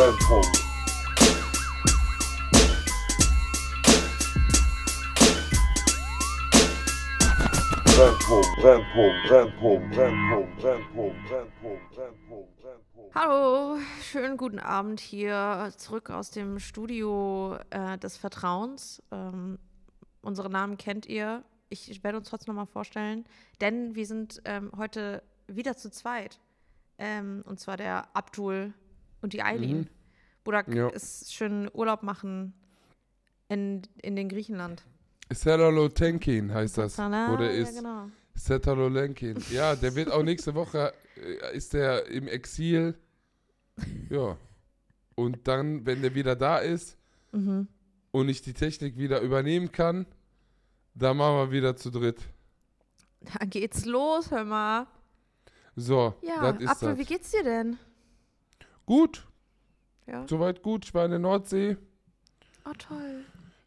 Brennpunkt. Hallo, schönen guten Abend hier zurück aus dem Studio äh, des Vertrauens. Ähm, unsere Namen kennt ihr. Ich, ich werde uns trotzdem nochmal vorstellen, denn wir sind ähm, heute wieder zu zweit. Ähm, und zwar der Abdul und die Eileen. Mhm. Budak Ja. ist schön Urlaub machen in, in den Griechenland. Setalotenkin heißt das. Ah, Oder ja, ist genau. Setalolenkin. Ja, der wird auch nächste Woche, äh, ist der im Exil. Ja. Und dann, wenn der wieder da ist Mhm. und ich die Technik wieder übernehmen kann, dann machen wir wieder zu dritt. Da geht's los, hör mal. So, Ja, das ist Abdul, das. wie geht's dir denn? Gut, Ja. soweit gut. Ich war in der Nordsee. Oh, toll.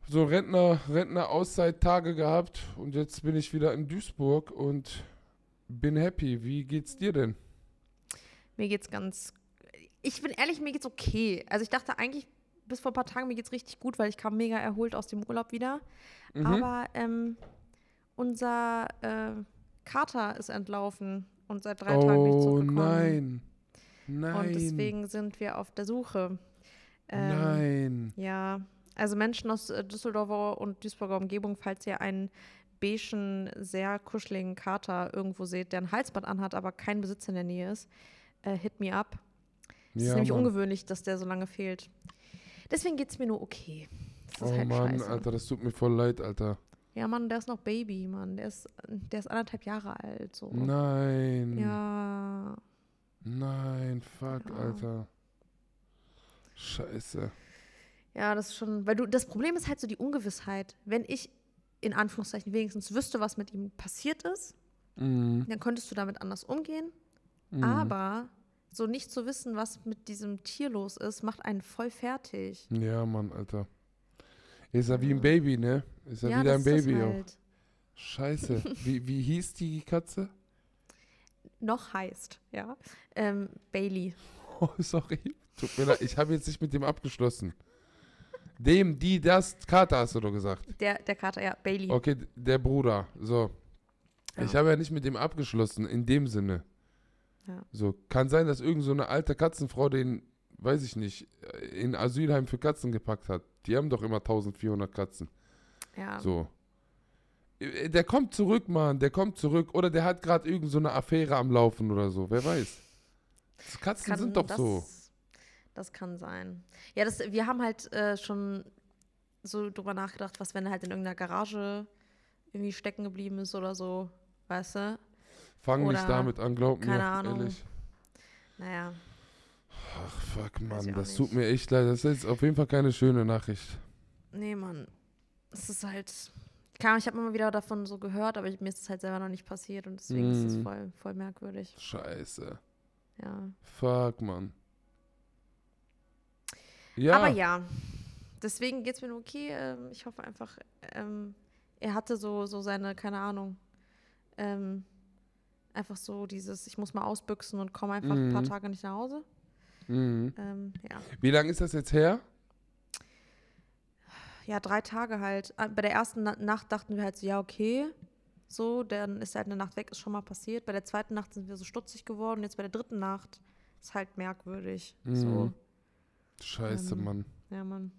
So Rentner, Rentner-Auszeit-Tage gehabt und jetzt bin ich wieder in Duisburg und bin happy. Wie geht's dir denn? Mir geht's ganz. Ich bin ehrlich, mir geht's okay. Also ich dachte eigentlich bis vor ein paar Tagen, mir geht's richtig gut, weil ich kam mega erholt aus dem Urlaub wieder. Mhm. Aber ähm, unser äh, Kater ist entlaufen und seit drei Tagen nicht oh zurückgekommen. nein. Nein. Und deswegen sind wir auf der Suche. Ähm, Nein. Ja, also Menschen aus äh, Düsseldorfer und Duisburger Umgebung, falls ihr einen beigen, sehr kuscheligen Kater irgendwo seht, der ein Halsband anhat, aber kein Besitzer in der Nähe ist, äh, hit me up. Es ist Ja, nämlich Mann. ungewöhnlich, dass der so lange fehlt. Deswegen geht es mir nur okay. Ist Oh halt Mann, scheiße. Alter, das tut mir voll leid, Alter. Ja, Mann, der ist noch Baby, Mann. Der ist, der ist anderthalb Jahre alt. So. Nein. Ja. Nein, fuck, Ja. Alter. Scheiße. Ja, das ist schon, weil du, das Problem ist halt so die Ungewissheit. Wenn ich in Anführungszeichen wenigstens wüsste, was mit ihm passiert ist, Mhm. dann könntest du damit anders umgehen. Mhm. Aber so nicht zu wissen, was mit diesem Tier los ist, macht einen voll fertig. Ja, Mann, Alter. Ist ja wie ein Baby, ne? Ist ja, ja, wieder das ein ist Baby das auch. halt. Scheiße. wie, wie hieß die Katze? Noch heißt, ja. Ähm, Bailey. Oh, sorry. Tut mir leid, ich habe jetzt nicht mit dem abgeschlossen. Dem, die, das, Kater hast du doch gesagt. Der, der Kater, ja, Bailey. Okay, der Bruder. So. Ja. Ich habe ja nicht mit dem abgeschlossen, in dem Sinne. Ja. So, kann sein, dass irgend so eine alte Katzenfrau den, weiß ich nicht, in Asylheim für Katzen gepackt hat. Die haben doch immer 1400 Katzen. Ja. So. Äh, Der kommt zurück, Mann, der kommt zurück. Oder der hat gerade irgend so eine Affäre am Laufen oder so, wer weiß. Das Katzen Kann- sind doch das, so. Das kann sein. Ja, das, wir haben halt äh, schon so drüber nachgedacht, was, wenn er halt in irgendeiner Garage irgendwie stecken geblieben ist oder so, weißt du? Fang nicht oder- damit an, glaub mir. keine Ahnung. Ehrlich. Naja. Ach, fuck, Mann, das nicht. tut mir echt leid. Das ist auf jeden Fall keine schöne Nachricht. Nee, Mann. Es ist halt. Keine Ahnung, ich habe immer wieder davon so gehört, aber ich, mir ist es halt selber noch nicht passiert und deswegen ist es Mm. voll, voll merkwürdig. Scheiße. Ja. Fuck, Mann. Ja, Aber ja, deswegen geht es mir nur okay. Ähm, ich hoffe einfach, ähm, er hatte so, so seine, keine Ahnung, ähm, einfach so dieses, ich muss mal ausbüchsen und komme einfach ein paar Mhm. Tage nicht nach Hause. Mhm. Ähm, ja. Wie lange ist das jetzt her? Ja, drei Tage halt. Ah, Bei der ersten Na Nacht dachten wir halt so, ja, okay. So, dann ist halt eine Nacht weg, ist schon mal passiert. Bei der zweiten Nacht sind wir so stutzig geworden. Jetzt bei der dritten Nacht ist halt merkwürdig. So, Mhm. Scheiße, Ähm, Mann. ja, Mann.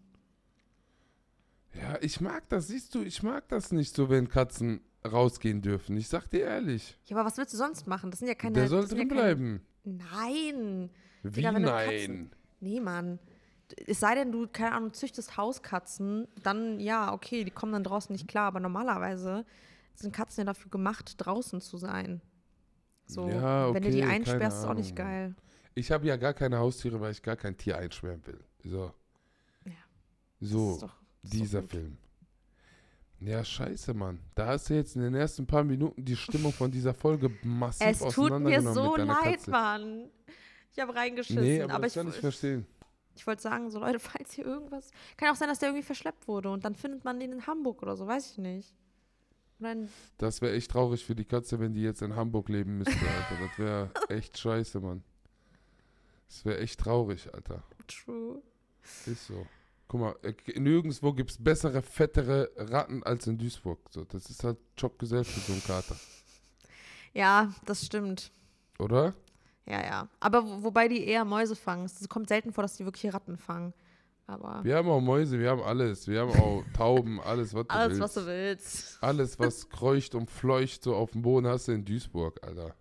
Ja, ich mag das, siehst du, ich mag das nicht so, wenn Katzen rausgehen dürfen. Ich sag dir ehrlich. Ja, aber was willst du sonst machen? Das sind ja keine. Der soll sind ja drin keine- bleiben. Nein. Wie Digga, nein? Katzen- Nee, Mann. Es sei denn, du, keine Ahnung, züchtest Hauskatzen, dann ja, okay, die kommen dann draußen nicht klar. Aber normalerweise sind Katzen ja dafür gemacht, draußen zu sein. So, Ja, wenn du die okay, einsperrst, ist auch nicht geil. Ich habe ja gar keine Haustiere, weil ich gar kein Tier einsperren will. So. Ja. So, doch, dieser. Film. Ja, scheiße, Mann. Da hast du jetzt in den ersten paar Minuten die Stimmung von dieser Folge massiv Es tut mir so leid, Katze. Mann. Ich habe reingeschissen. Nee, aber, aber das kann ich, ich verstehen. Ich wollte sagen, so Leute, falls hier irgendwas. Kann auch sein, dass der irgendwie verschleppt wurde und dann findet man den in Hamburg oder so, weiß ich nicht. Das wäre echt traurig für die Katze, wenn die jetzt in Hamburg leben müsste, Alter. Das wäre echt scheiße, Mann. Das wäre echt traurig, Alter. True. Ist so. Guck mal, äh, nirgendwo gibt es bessere, fettere Ratten als in Duisburg. So, das ist halt für so einen Kater. Ja, das stimmt. Oder? Ja, ja. Aber wo, wobei die eher Mäuse fangen. Es kommt selten vor, dass die wirklich Ratten fangen. Aber Wir haben auch Mäuse, wir haben alles. Wir haben auch Tauben, alles, was du alles, willst. was du willst. Alles, was kreucht und fleucht so auf dem Boden, hast du in Duisburg, Alter.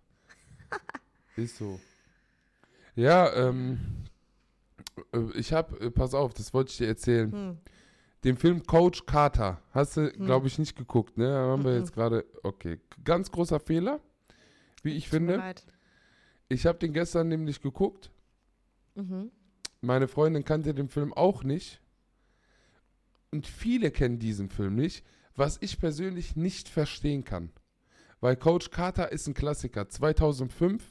Ist so. Ja, ähm, äh, ich hab, äh, pass auf, das wollte ich dir erzählen. Hm. Den Film Coach Carter hast du, Hm. glaube ich, nicht geguckt, ne? Haben wir Mhm. jetzt gerade, okay. Ganz großer Fehler, wie ich Tut mir finde. leid. Ich habe den gestern nämlich geguckt. Mhm. Meine Freundin kannte den Film auch nicht. Und viele kennen diesen Film nicht, was ich persönlich nicht verstehen kann. Weil Coach Carter ist ein Klassiker. 2005,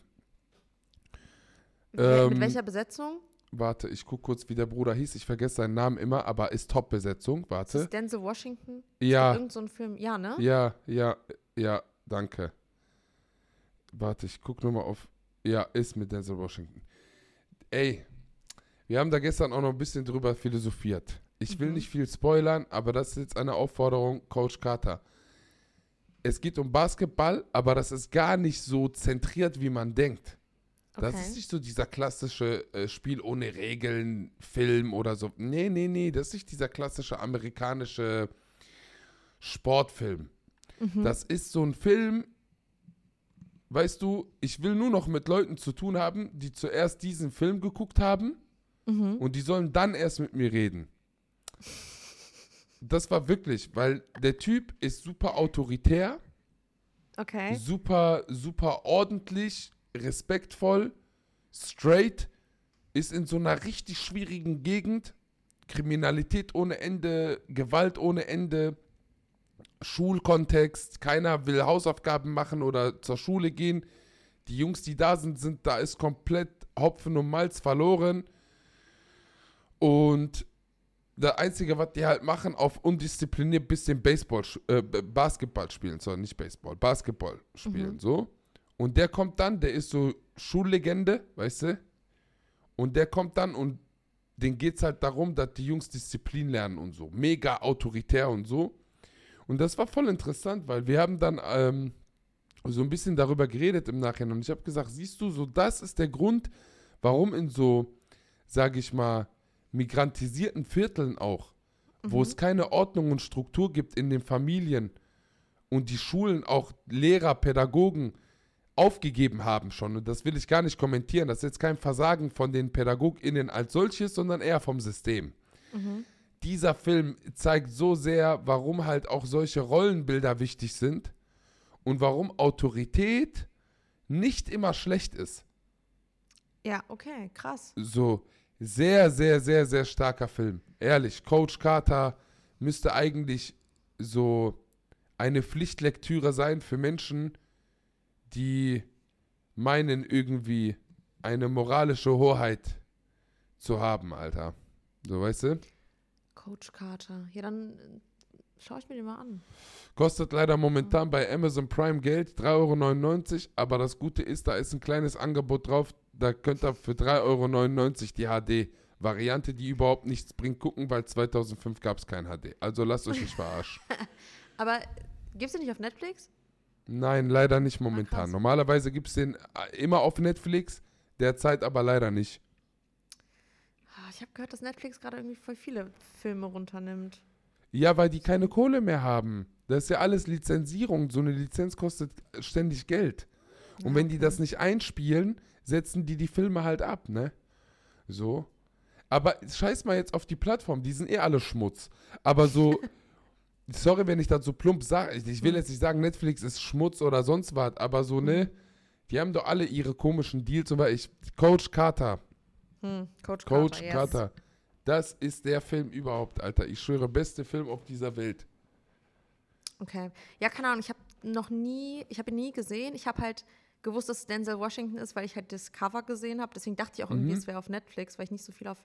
Wer- Ähm, Mit welcher Besetzung? warte, ich gucke kurz, wie der Bruder hieß. Ich vergesse seinen Namen immer, aber ist Top-Besetzung. Ist Warte. das Denzel Washington? Ja, Irgend so ein Film. Ja, ne? ja, ja, ja, danke. Warte, ich gucke nochmal auf. Ja, ist mit Denzel Washington. Ey, wir haben da gestern auch noch ein bisschen drüber philosophiert. Ich will Mhm. nicht viel spoilern, aber das ist jetzt eine Aufforderung, Coach Carter. Es geht um Basketball, aber das ist gar nicht so zentriert, wie man denkt. Das Okay. ist nicht so dieser klassische äh, Spiel ohne Regeln, Film oder so. Nee, nee, nee, das ist nicht dieser klassische amerikanische Sportfilm. Mhm. Das ist so ein Film, weißt du, ich will nur noch mit Leuten zu tun haben, die zuerst diesen Film geguckt haben Mhm. und die sollen dann erst mit mir reden. Das war wirklich, weil der Typ ist super autoritär, Okay. super, super ordentlich, respektvoll, straight, ist in so einer richtig schwierigen Gegend, Kriminalität ohne Ende, Gewalt ohne Ende, Schulkontext, keiner will Hausaufgaben machen oder zur Schule gehen. Die Jungs, die da sind, sind, da ist komplett Hopfen und Malz verloren. Und das Einzige, was die halt machen, auf undiszipliniert bisschen Baseball, äh, Basketball spielen, sondern nicht Baseball, Basketball spielen, Mhm. so. Und der kommt dann, der ist so Schullegende, weißt du? Und der kommt dann und den geht's halt darum, dass die Jungs Disziplin lernen und so. Mega autoritär und so. Und das war voll interessant, weil wir haben dann ähm, so ein bisschen darüber geredet im Nachhinein. Und ich habe gesagt, siehst du, so das ist der Grund, warum in so, sage ich mal, migrantisierten Vierteln auch, wo Mhm. es keine Ordnung und Struktur gibt in den Familien und die Schulen auch Lehrer, Pädagogen aufgegeben haben schon. Und das will ich gar nicht kommentieren. Das ist jetzt kein Versagen von den PädagogInnen als solches, sondern eher vom System. Mhm. Dieser Film zeigt so sehr, warum halt auch solche Rollenbilder wichtig sind und warum Autorität nicht immer schlecht ist. Ja, okay, krass. So, sehr, sehr, sehr, sehr starker Film. Ehrlich, Coach Carter müsste eigentlich so eine Pflichtlektüre sein für Menschen, die meinen, irgendwie eine moralische Hoheit zu haben, Alter. So, weißt du? Coach Carter. Ja, dann äh, schaue ich mir den mal an. Kostet leider momentan bei Amazon Prime Geld 3,99 Euro, aber das Gute ist, da ist ein kleines Angebot drauf. Da könnt ihr für 3,99 Euro die HD-Variante, die überhaupt nichts bringt, gucken, weil 2005 gab es kein HD. Also lasst euch nicht verarschen. Aber gibt es den nicht auf Netflix? Nein, leider nicht momentan. krass. Normalerweise gibt es den äh, immer auf Netflix, derzeit aber leider nicht. Ich habe gehört, dass Netflix gerade irgendwie voll viele Filme runternimmt. Ja, weil die keine Kohle mehr haben. Das ist ja alles Lizenzierung. So eine Lizenz kostet ständig Geld. Und Ja, wenn die okay. das nicht einspielen, setzen die die Filme halt ab, ne? So. Aber scheiß mal jetzt auf die Plattform, die sind eh alle Schmutz. Aber so, sorry, wenn ich das so plump sage, ich, will jetzt nicht sagen, Netflix ist Schmutz oder sonst was, aber so, ne? Die haben doch alle ihre komischen Deals. Zum Beispiel ich, Coach Carter, Hm, Coach, Coach Carter. yes. Carter. Das ist der Film überhaupt, Alter. Ich schwöre, beste Film auf dieser Welt. Okay. Ja, keine Ahnung, ich habe noch nie, ich habe ihn nie gesehen. Ich habe halt gewusst, dass es Denzel Washington ist, weil ich halt das Cover gesehen habe. Deswegen dachte ich auch irgendwie, Mhm. es wäre auf Netflix, weil ich nicht so viel auf.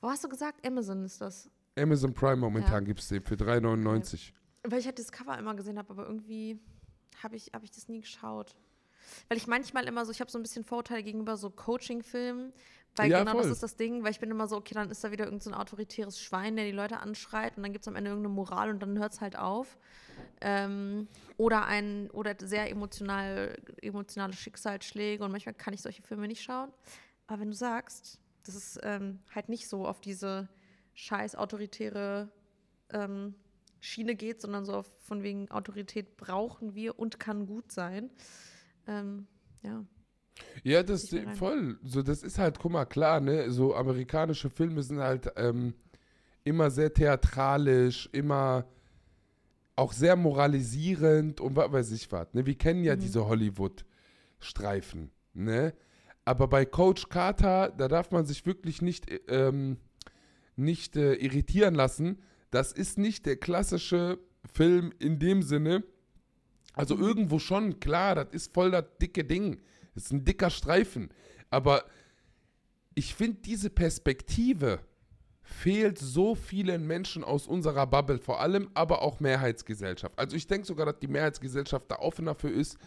Wo hast du gesagt? Amazon ist das. Amazon Prime momentan Ja. gibt es den für 3,99. Weil ich halt das Cover immer gesehen habe, aber irgendwie habe ich, hab ich das nie geschaut. Weil ich manchmal immer so, ich habe so ein bisschen Vorurteile gegenüber so Coaching-Filmen, Weil Ja, genau das voll. ist das Ding, weil ich bin immer so, okay, dann ist da wieder irgendein so ein autoritäres Schwein, der die Leute anschreit und dann gibt es am Ende irgendeine Moral und dann hört es halt auf. Ähm, oder ein, oder sehr emotional, emotionale Schicksalsschläge und manchmal kann ich solche Filme nicht schauen. Aber wenn du sagst, das ist ähm, halt nicht so auf diese scheiß autoritäre ähm, Schiene geht, sondern so auf, von wegen Autorität brauchen wir und kann gut sein. Ähm, ja. Ja, das Ich rein. voll. So, das ist halt, guck mal, klar, ne? So amerikanische Filme sind halt ähm, immer sehr theatralisch, immer auch sehr moralisierend und was weiß ich was. Ne? Wir kennen ja Mhm. diese Hollywood-Streifen, ne? Aber bei Coach Carter, da darf man sich wirklich nicht, äh, ähm, nicht äh, irritieren lassen. Das ist nicht der klassische Film in dem Sinne. Also irgendwo schon, klar, das ist voll das dicke Ding. Das ist ein dicker Streifen. Aber ich finde, diese Perspektive fehlt so vielen Menschen aus unserer Bubble, vor allem aber auch Mehrheitsgesellschaft. Also ich denke sogar, dass die Mehrheitsgesellschaft da offener für ist,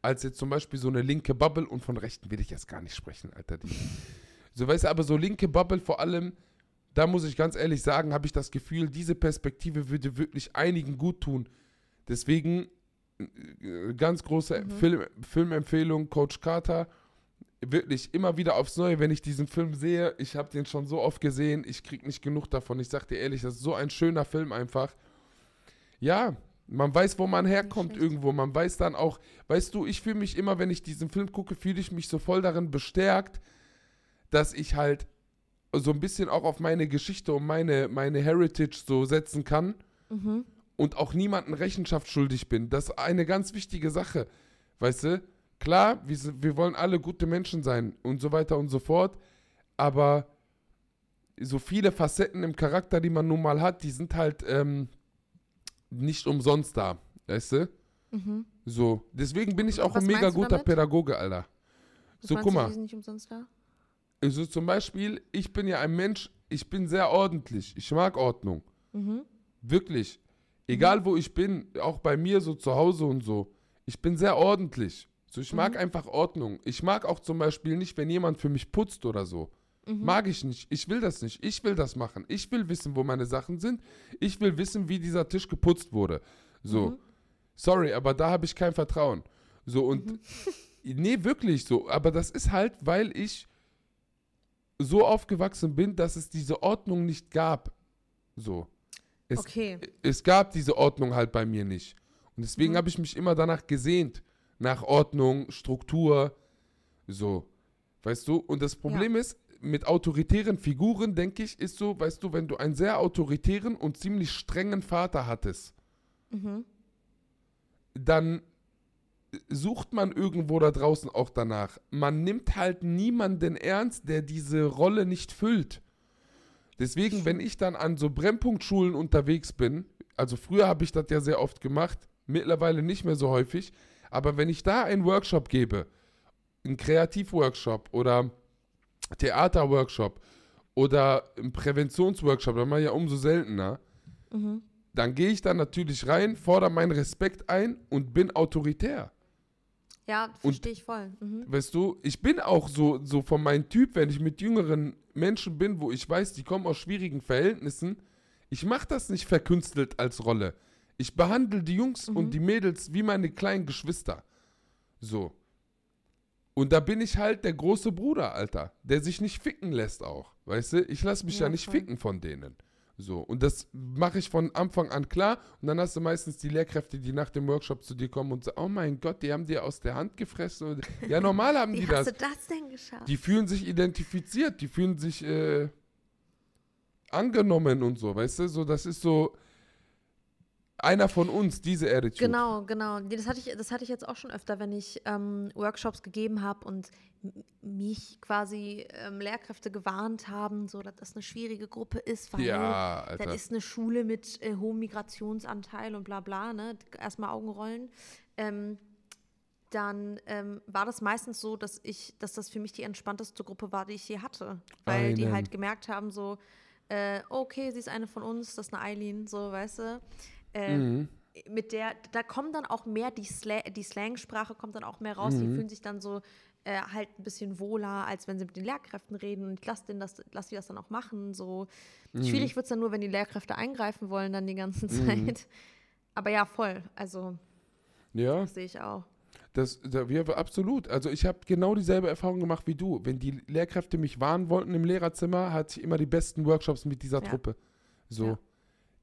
als jetzt zum Beispiel so eine linke Bubble und von Rechten will ich jetzt gar nicht sprechen, Alter. Die, so weißt du, aber so linke Bubble vor allem, da muss ich ganz ehrlich sagen, habe ich das Gefühl, diese Perspektive würde wirklich einigen gut tun. Deswegen ganz große Film, Filmempfehlung, Coach Carter. Wirklich immer wieder aufs Neue, wenn ich diesen Film sehe, ich habe den schon so oft gesehen, ich krieg nicht genug davon. Ich sag dir ehrlich, das ist so ein schöner Film einfach. Ja, man weiß, wo man herkommt irgendwo. Man weiß dann auch, weißt du, ich fühle mich immer, wenn ich diesen Film gucke, fühle ich mich so voll darin bestärkt, dass ich halt so ein bisschen auch auf meine Geschichte und meine, meine Heritage so setzen kann Mhm. Und auch niemanden Rechenschaft schuldig bin. Das ist eine ganz wichtige Sache. Weißt du? Klar, wir, wir wollen alle gute Menschen sein und so weiter und so fort, aber so viele Facetten im Charakter, die man nun mal hat, die sind halt ähm, nicht umsonst da. Weißt du? Mhm. So. Deswegen bin ich auch Was ein mega guter damit? Pädagoge, Alter. Was So, guck mal. Die sind nicht umsonst da? Also zum Beispiel, ich bin ja ein Mensch, ich bin sehr ordentlich. Ich mag Ordnung. Mhm. Wirklich. Egal wo ich bin, auch bei mir so zu Hause und so. Ich bin sehr ordentlich. So, ich mag Mhm. einfach Ordnung. Ich mag auch zum Beispiel nicht, wenn jemand für mich putzt oder so. Mhm. Mag ich nicht. Ich will das nicht. Ich will das machen. Ich will wissen, wo meine Sachen sind. Ich will wissen, wie dieser Tisch geputzt wurde. So. Mhm. Sorry, aber da habe ich kein Vertrauen. So und Mhm. nee, wirklich so. Aber das ist halt, weil ich so aufgewachsen bin, dass es diese Ordnung nicht gab. So. Es, Okay. es gab diese Ordnung halt bei mir nicht. Und deswegen Mhm. habe ich mich immer danach gesehnt. Nach Ordnung, Struktur, so. Weißt du? Und das Problem ist, mit autoritären Figuren, denke ich, ist so, weißt du, wenn du einen sehr autoritären und ziemlich strengen Vater hattest, Mhm. dann sucht man irgendwo da draußen auch danach. Man nimmt halt niemanden ernst, der diese Rolle nicht füllt. Deswegen, wenn ich dann an so Brennpunktschulen unterwegs bin, also früher habe ich das ja sehr oft gemacht, mittlerweile nicht mehr so häufig, aber wenn ich da einen Workshop gebe, einen Kreativworkshop oder Theaterworkshop oder einen Präventionsworkshop, dann mache ich ja umso seltener, Mhm. dann gehe ich da natürlich rein, fordere meinen Respekt ein und bin autoritär. Ja, verstehe ich voll. Mhm. Weißt du, ich bin auch so, so von meinem Typ, wenn ich mit jüngeren Menschen bin, wo ich weiß, die kommen aus schwierigen Verhältnissen, ich mache das nicht verkünstelt als Rolle. Ich behandle die Jungs Mhm. und die Mädels wie meine kleinen Geschwister. So. Und da bin ich halt der große Bruder, Alter, der sich nicht ficken lässt auch. Weißt du, ich lasse mich ja, Ja, nicht voll. ficken von denen. So, und das mache ich von Anfang an klar. Und dann hast du meistens die Lehrkräfte, die nach dem Workshop zu dir kommen und sagen, oh mein Gott, die haben dir aus der Hand gefressen. Und ja, normal haben die Wie das. hast du das denn geschafft? Die fühlen sich identifiziert, die fühlen sich äh, angenommen und so, weißt du? So, das ist so einer von uns, diese Attitude. Genau, genau. Das hatte ich, das hatte ich jetzt auch schon öfter, wenn ich ähm, Workshops gegeben habe und mich quasi ähm, Lehrkräfte gewarnt haben, so dass das eine schwierige Gruppe ist, weil Ja, das ist eine Schule mit äh, hohem Migrationsanteil und bla bla, ne? Erstmal Augenrollen. Ähm, dann ähm, war das meistens so, dass ich, dass das für mich die entspannteste Gruppe war, die ich je hatte. Weil die Einen. halt gemerkt haben, so, äh, okay, sie ist eine von uns, das ist eine Eileen, so, weißt du. Ähm, Mhm. mit der, da kommt dann auch mehr die, Sla die Slangsprache kommt dann auch mehr raus. Die Mhm. fühlen sich dann so äh, halt ein bisschen wohler, als wenn sie mit den Lehrkräften reden. Und ich lasse das, lass die das dann auch machen. So. Mhm. Schwierig wird es dann nur, wenn die Lehrkräfte eingreifen wollen, dann die ganze Mhm. Zeit. Aber ja, voll. Also, Ja, das sehe ich auch. das, da, wir, absolut. Also ich habe genau dieselbe Erfahrung gemacht wie du. Wenn die Lehrkräfte mich warnen wollten im Lehrerzimmer, hatte ich immer die besten Workshops mit dieser Ja. Truppe. So. Ja.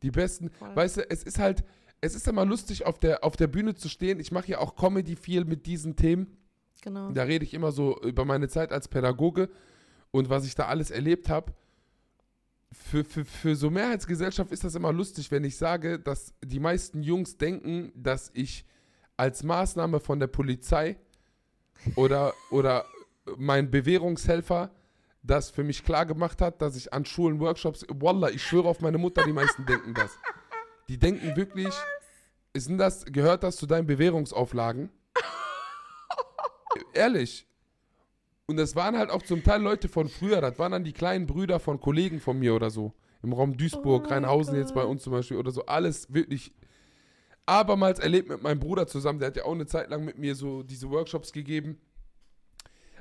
Die besten. Voll. Weißt du, es ist halt, es ist immer lustig, auf der, auf der Bühne zu stehen. Ich mache ja auch Comedy viel mit diesen Themen. Genau. Da rede ich immer so über meine Zeit als Pädagoge und was ich da alles erlebt habe. Für, für, für so Mehrheitsgesellschaft ist das immer lustig, wenn ich sage, dass die meisten Jungs denken, dass ich als Maßnahme von der Polizei oder, oder mein Bewährungshelfer das für mich klar gemacht hat, dass ich an Schulen Workshops, Wallah, ich schwöre auf meine Mutter, die meisten denken das. Die denken wirklich, ist denn das, gehört das zu deinen Bewährungsauflagen? Ehrlich. Und das waren halt auch zum Teil Leute von früher, das waren dann die kleinen Brüder von Kollegen von mir oder so. Im Raum Duisburg, Oh Rheinhausen jetzt bei uns zum Beispiel oder so. Alles wirklich abermals erlebt mit meinem Bruder zusammen. Der hat ja auch eine Zeit lang mit mir so diese Workshops gegeben.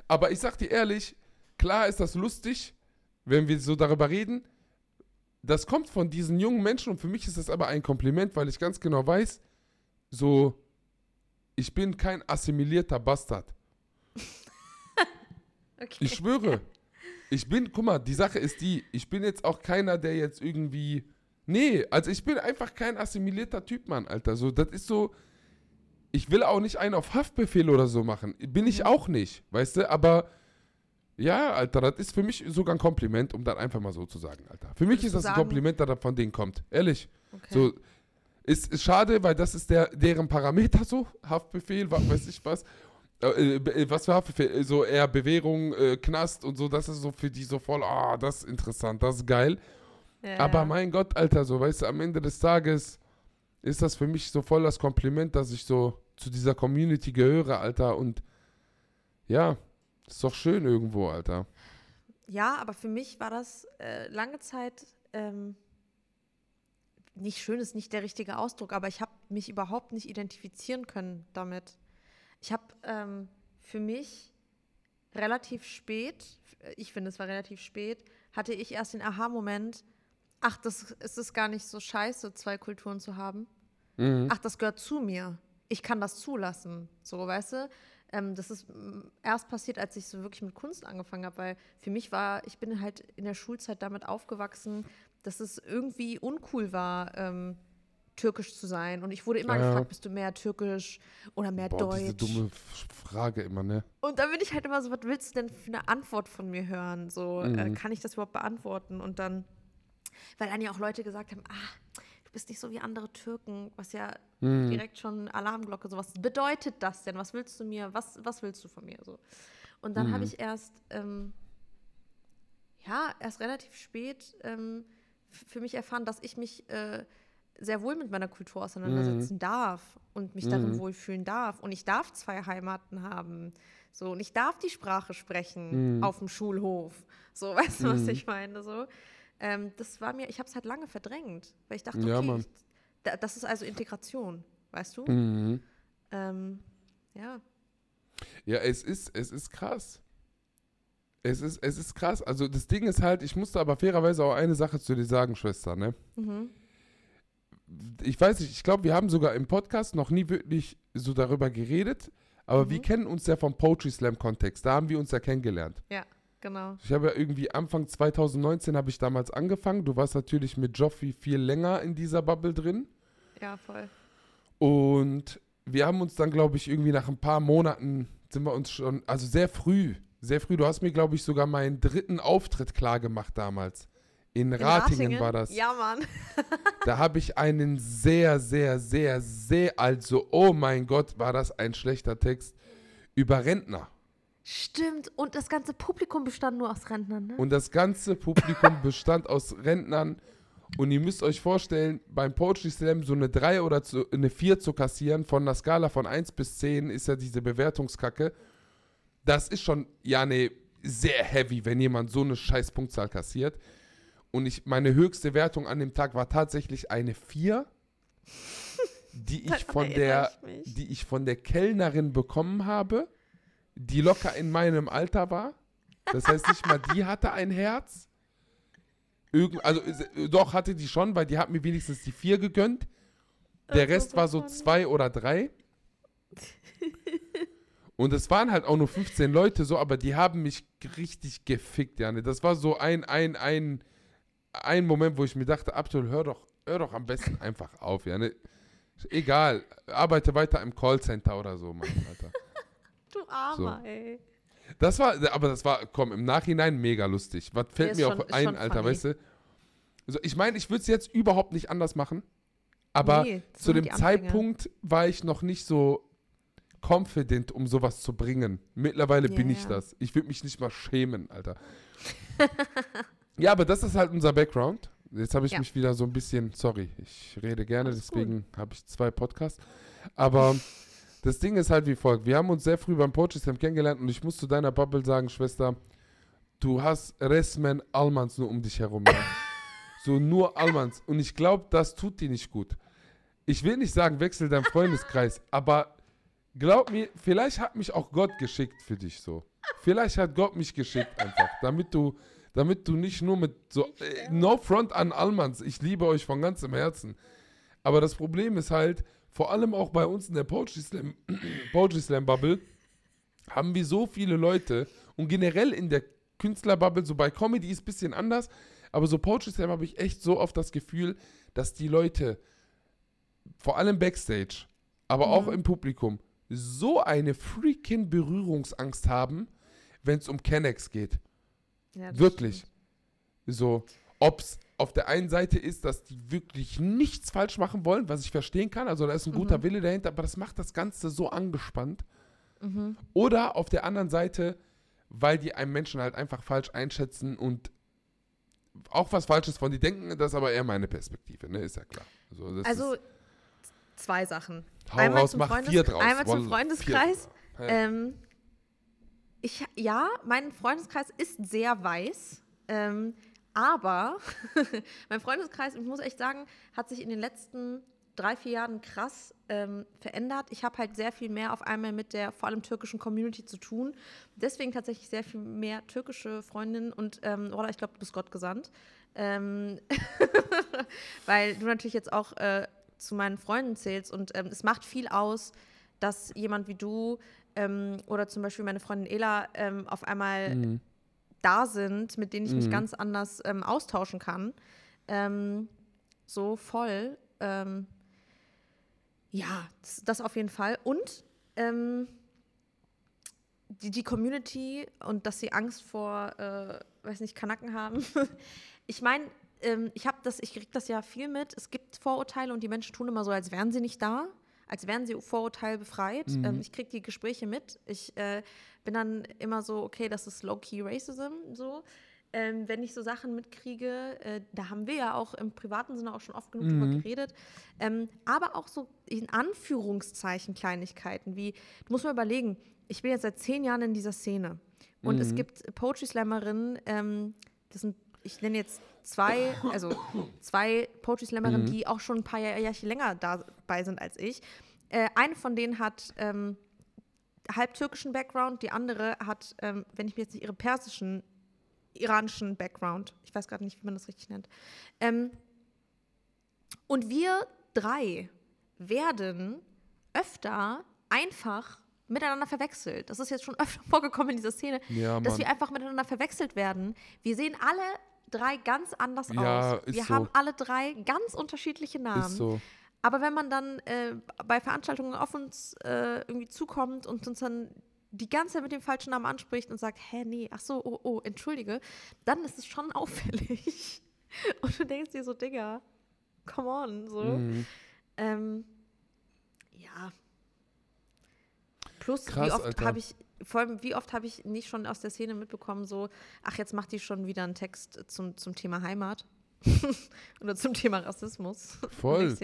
Aber ich sag dir ehrlich, klar ist das lustig, wenn wir so darüber reden. Das kommt von diesen jungen Menschen und für mich ist das aber ein Kompliment, weil ich ganz genau weiß, so, ich bin kein assimilierter Bastard. Okay. Ich schwöre. Ich bin, guck mal, die Sache ist die, ich bin jetzt auch keiner, der jetzt irgendwie. Nee, also ich bin einfach kein assimilierter Typ, Mann, Alter. So, das ist so. Ich will auch nicht einen auf Haftbefehl oder so machen. Bin ich auch nicht, weißt du? Aber ja, Alter, das ist für mich sogar ein Kompliment, um das einfach mal so zu sagen, Alter. Für mich ist das ein sagen- Kompliment, dass das von denen kommt. Ehrlich. okay. So, ist, ist schade, weil das ist der, deren Parameter so, Haftbefehl, was weiß ich was. Äh, äh, was für Haftbefehl? So eher Bewährung, äh, Knast und so, das ist so für die so voll, ah, das ist interessant, das ist geil. ja, Aber mein Gott, Alter, so, weißt du, am Ende des Tages ist das für mich so voll das Kompliment, dass ich so zu dieser Community gehöre, Alter. Und ja, ist doch schön irgendwo, Alter. Ja, aber für mich war das äh, lange Zeit ähm, nicht schön, ist nicht der richtige Ausdruck, aber ich habe mich überhaupt nicht identifizieren können damit. Ich habe ähm, für mich relativ spät, ich finde es war relativ spät, hatte ich erst den Aha-Moment, ach, das ist es gar nicht so scheiße, zwei Kulturen zu haben. Mhm. Ach, das gehört zu mir. Ich kann das zulassen. So, weißt du? Ähm, das ist mm, erst passiert, als ich so wirklich mit Kunst angefangen habe, weil für mich war, ich bin halt in der Schulzeit damit aufgewachsen, dass es irgendwie uncool war, ähm, türkisch zu sein. Und ich wurde immer Ja, gefragt, bist du mehr türkisch oder mehr Boah, diese deutsch? dumme F- Frage immer, ne? Und da bin ich halt immer so, was willst du denn für eine Antwort von mir hören? So, äh, Mhm. kann ich das überhaupt beantworten? Und dann, weil dann ja auch Leute gesagt haben, ah, du bist nicht so wie andere Türken, was ja Mhm. direkt schon Alarmglocke, so was bedeutet das denn? Was willst du mir, was, was willst du von mir? So. Und dann habe Mhm. ich erst, ähm, ja, erst relativ spät ähm, für mich erfahren, dass ich mich äh, sehr wohl mit meiner Kultur auseinandersetzen darf und mich darin Mhm. wohlfühlen darf. Und ich darf zwei Heimaten haben. So, und ich darf die Sprache sprechen Mhm. auf dem Schulhof. So, weißt du, was Mhm. ich meine? So. Ähm, das war mir, ich habe es halt lange verdrängt, weil ich dachte, Ja, okay, Mann. ich, da, das ist also Integration, weißt du? Mhm. Ähm, ja. Ja, es ist, es ist krass. Es ist, es ist krass. Also das Ding ist halt, ich musste aber fairerweise auch eine Sache zu dir sagen, Schwester, ne? Mhm. Ich weiß nicht, ich glaube, wir haben sogar im Podcast noch nie wirklich so darüber geredet, aber wir Mhm. kennen uns ja vom Poetry Slam Kontext. Da haben wir uns ja kennengelernt. Ja, genau. Ich habe ja irgendwie Anfang 2019 habe ich damals angefangen. Du warst natürlich mit Joffrey viel länger in dieser Bubble drin. Ja, voll. Und wir haben uns dann, glaube ich, irgendwie nach ein paar Monaten sind wir uns schon, also sehr früh, sehr früh, du hast mir, glaube ich, sogar meinen dritten Auftritt klar gemacht damals. In, In Ratingen, war das. Ja, Mann. Da habe ich einen sehr, sehr, sehr, sehr, also, oh mein Gott, war das ein schlechter Text über Rentner. Stimmt. Und das ganze Publikum bestand nur aus Rentnern, ne? Und das ganze Publikum bestand aus Rentnern. Und ihr müsst euch vorstellen, beim Poetry Slam so eine 3 oder zu, eine 4 zu kassieren, von einer Skala von 1 bis 10 ist ja diese Bewertungskacke. Das ist schon, ja, ne, sehr heavy, wenn jemand so eine scheiß Punktzahl kassiert. Und ich, meine höchste Wertung an dem Tag war tatsächlich eine 4. die ich von der, die ich von der Kellnerin bekommen habe, die locker in meinem Alter war. Das heißt nicht mal, die hatte ein Herz. Irgend, also äh, doch hatte die schon, weil die hat mir wenigstens die vier gegönnt. Der Rest war so zwei oder drei. Und es waren halt auch nur 15 Leute so, aber die haben mich richtig gefickt, Janne. Das war so ein, ein, ein, ein Moment, wo ich mir dachte, Abdul, hör doch, hör doch am besten einfach auf, Janne. Egal, arbeite weiter im Callcenter oder so, Mann, Alter. Armer, ey. Das war, aber das war, komm, im Nachhinein mega lustig. Was fällt mir schon- auch ein, Alter, funny. weißt du? Also ich meine, ich würde es jetzt überhaupt nicht anders machen, aber Nee, zu dem. Zeitpunkt war ich noch nicht so confident, um sowas zu bringen. Mittlerweile Ja, bin ich das. Ich würde mich nicht mal schämen, Alter. ja, aber das ist halt unser Background. Jetzt habe ich Ja. mich wieder so ein bisschen, sorry, ich rede gerne, Alles deswegen habe ich zwei Podcasts. Aber das Ding ist halt wie folgt. Wir haben uns sehr früh beim Poetry Slam kennengelernt und ich muss zu deiner Bubble sagen, Schwester, du hast Resmen Almans nur um dich herum. Ja? so nur Almans. Und ich glaube, das tut dir nicht gut. Ich will nicht sagen, wechsel deinen Freundeskreis, aber glaub mir, vielleicht hat mich auch Gott geschickt für dich so. Vielleicht hat Gott mich geschickt einfach, damit du, damit du nicht nur mit so, äh, no front an Almans, ich liebe euch von ganzem Herzen. Aber das Problem ist halt, vor allem auch bei uns in der Poetry Slam, Poetry Slam Bubble, haben wir so viele Leute und generell in der Künstlerbubble, so bei Comedy ist ein bisschen anders, aber so Poetry Slam habe ich echt so oft das Gefühl, dass die Leute, vor allem Backstage, aber auch im Publikum, so eine freaking Berührungsangst haben, wenn es um Kennex geht. Ja, Wirklich. stimmt. So, ob es auf der einen Seite ist, dass die wirklich nichts falsch machen wollen, was ich verstehen kann, also da ist ein guter Wille dahinter, aber das macht das Ganze so angespannt. Mhm. Oder auf der anderen Seite, weil die einen Menschen halt einfach falsch einschätzen und auch was Falsches von die denken, das ist aber eher meine Perspektive, ne? Ist ja klar. Also, Also zwei Sachen. hau einmal raus, zum, mach vier draus. einmal zum Freundeskreis. Ja. Ähm, ich, ja, mein Freundeskreis ist sehr weiß. Ähm, aber mein Freundeskreis, ich muss echt sagen, hat sich in den letzten drei, vier Jahren krass ähm, verändert. Ich habe halt sehr viel mehr auf einmal mit der vor allem türkischen Community zu tun. Deswegen tatsächlich sehr viel mehr türkische Freundinnen und, ähm, oder ich glaube, du bist Gott gesandt. Ähm, weil du natürlich jetzt auch äh, zu meinen Freunden zählst und ähm, es macht viel aus, dass jemand wie du ähm, oder zum Beispiel meine Freundin Ela ähm, auf einmal Mhm. Da sind, mit denen ich mich Mhm. ganz anders ähm, austauschen kann. Ähm, so voll. Ähm, ja, das, das auf jeden Fall. Und ähm, die, die Community und dass sie Angst vor, äh, weiß nicht, Kanaken haben. ich meine, ähm, ich habe das, ich kriege das ja viel mit. Es gibt Vorurteile und die Menschen tun immer so, als wären sie nicht da, als wären sie vorurteilbefreit. Mhm. Ähm, ich kriege die Gespräche mit. Ich äh, bin dann immer so, okay, das ist Low-Key Racism, so. Ähm, wenn ich so Sachen mitkriege, äh, da haben wir ja auch im privaten Sinne auch schon oft genug drüber Mhm. geredet, ähm, aber auch so in Anführungszeichen Kleinigkeiten, wie, du musst mal überlegen, ich bin jetzt seit zehn Jahren in dieser Szene und es Mhm. gibt Poetry Slammerinnen, ähm, das sind, ich nenne jetzt zwei, also zwei Poetry Slammerinnen, Mhm. die auch schon ein paar Jahr, Jahrchen länger dabei sind als ich. Äh, eine von denen hat ähm, halb türkischen Background, die andere hat, ähm, wenn ich mir jetzt nicht ihre persischen, iranischen Background, ich weiß gerade nicht, wie man das richtig nennt. Ähm, und wir drei werden öfter einfach miteinander verwechselt. Das ist jetzt schon öfter vorgekommen in dieser Szene, Ja, dass wir einfach miteinander verwechselt werden. Wir sehen alle drei ganz anders Ja, aus. Wir so. haben alle drei ganz unterschiedliche Namen. Ist so. Aber wenn man dann äh, bei Veranstaltungen auf uns äh, irgendwie zukommt und uns dann die ganze Zeit mit dem falschen Namen anspricht und sagt, hä, nee, ach so, oh, oh, entschuldige, dann ist es schon auffällig. Und du denkst dir so, Digga, come on, so. Mhm. Ähm, ja. Plus, wie Krass, oft Alter. habe ich, vor allem, wie oft habe ich nicht schon aus der Szene mitbekommen, so, ach, jetzt macht die schon wieder einen Text zum, zum Thema Heimat oder zum Thema Rassismus. Voll.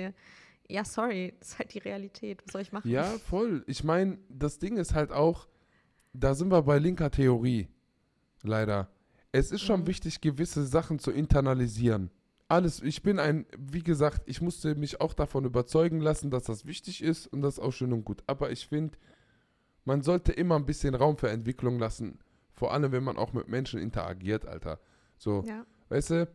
ja, sorry, das ist halt die Realität. Was soll ich machen? Ja, voll. Ich meine, das Ding ist halt auch, da sind wir bei linker Theorie. Leider. Es ist schon Mhm. wichtig, gewisse Sachen zu internalisieren. Alles, ich bin ein, wie gesagt, ich musste mich auch davon überzeugen lassen, dass das wichtig ist und das ist auch schön und gut. Aber ich finde, man sollte immer ein bisschen Raum für Entwicklung lassen. Vor allem, wenn man auch mit Menschen interagiert, Alter. So, Ja. weißt du,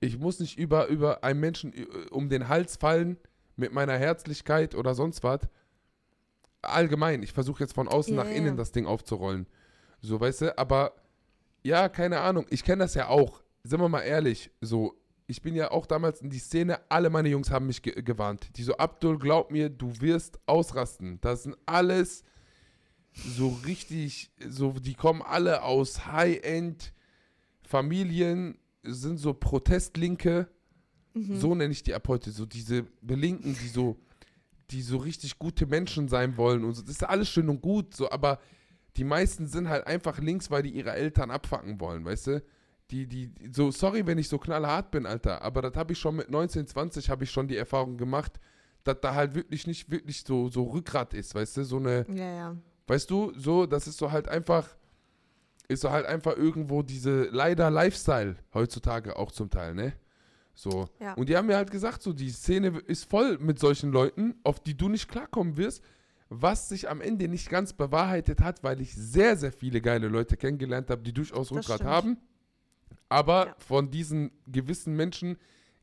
ich muss nicht über, über einen Menschen um den Hals fallen mit meiner Herzlichkeit oder sonst was. Allgemein, ich versuche jetzt von außen Ja, nach innen das Ding aufzurollen. So, weißt du, aber ja, keine Ahnung, ich kenne das ja auch. Sind wir mal ehrlich, so, ich bin ja auch damals in die Szene, alle meine Jungs haben mich ge gewarnt. Die so, Abdul, glaub mir, du wirst ausrasten. Das sind alles so richtig, so, die kommen alle aus High-End Familien, sind so Protestlinke, so nenne ich die ab heute, so diese Belinken, die so, die so richtig gute Menschen sein wollen und so. Das ist alles schön und gut, so, aber die meisten sind halt einfach links, weil die ihre Eltern abfacken wollen, weißt du? Die, die, so, sorry, wenn ich so knallhart bin, Alter, aber das habe ich schon mit 19, 20 habe ich schon die Erfahrung gemacht, dass da halt wirklich nicht wirklich so, so Rückgrat ist, weißt du? So eine, Ja, ja. Weißt du, so, das ist so halt einfach, ist so halt einfach irgendwo diese leider Lifestyle heutzutage auch zum Teil, ne? So. Ja. Und die haben mir halt gesagt, so, die Szene ist voll mit solchen Leuten, auf die du nicht klarkommen wirst, was sich am Ende nicht ganz bewahrheitet hat, weil ich sehr, sehr viele geile Leute kennengelernt habe, die durchaus Das Rückgrat stimmt. haben. Aber Ja. von diesen gewissen Menschen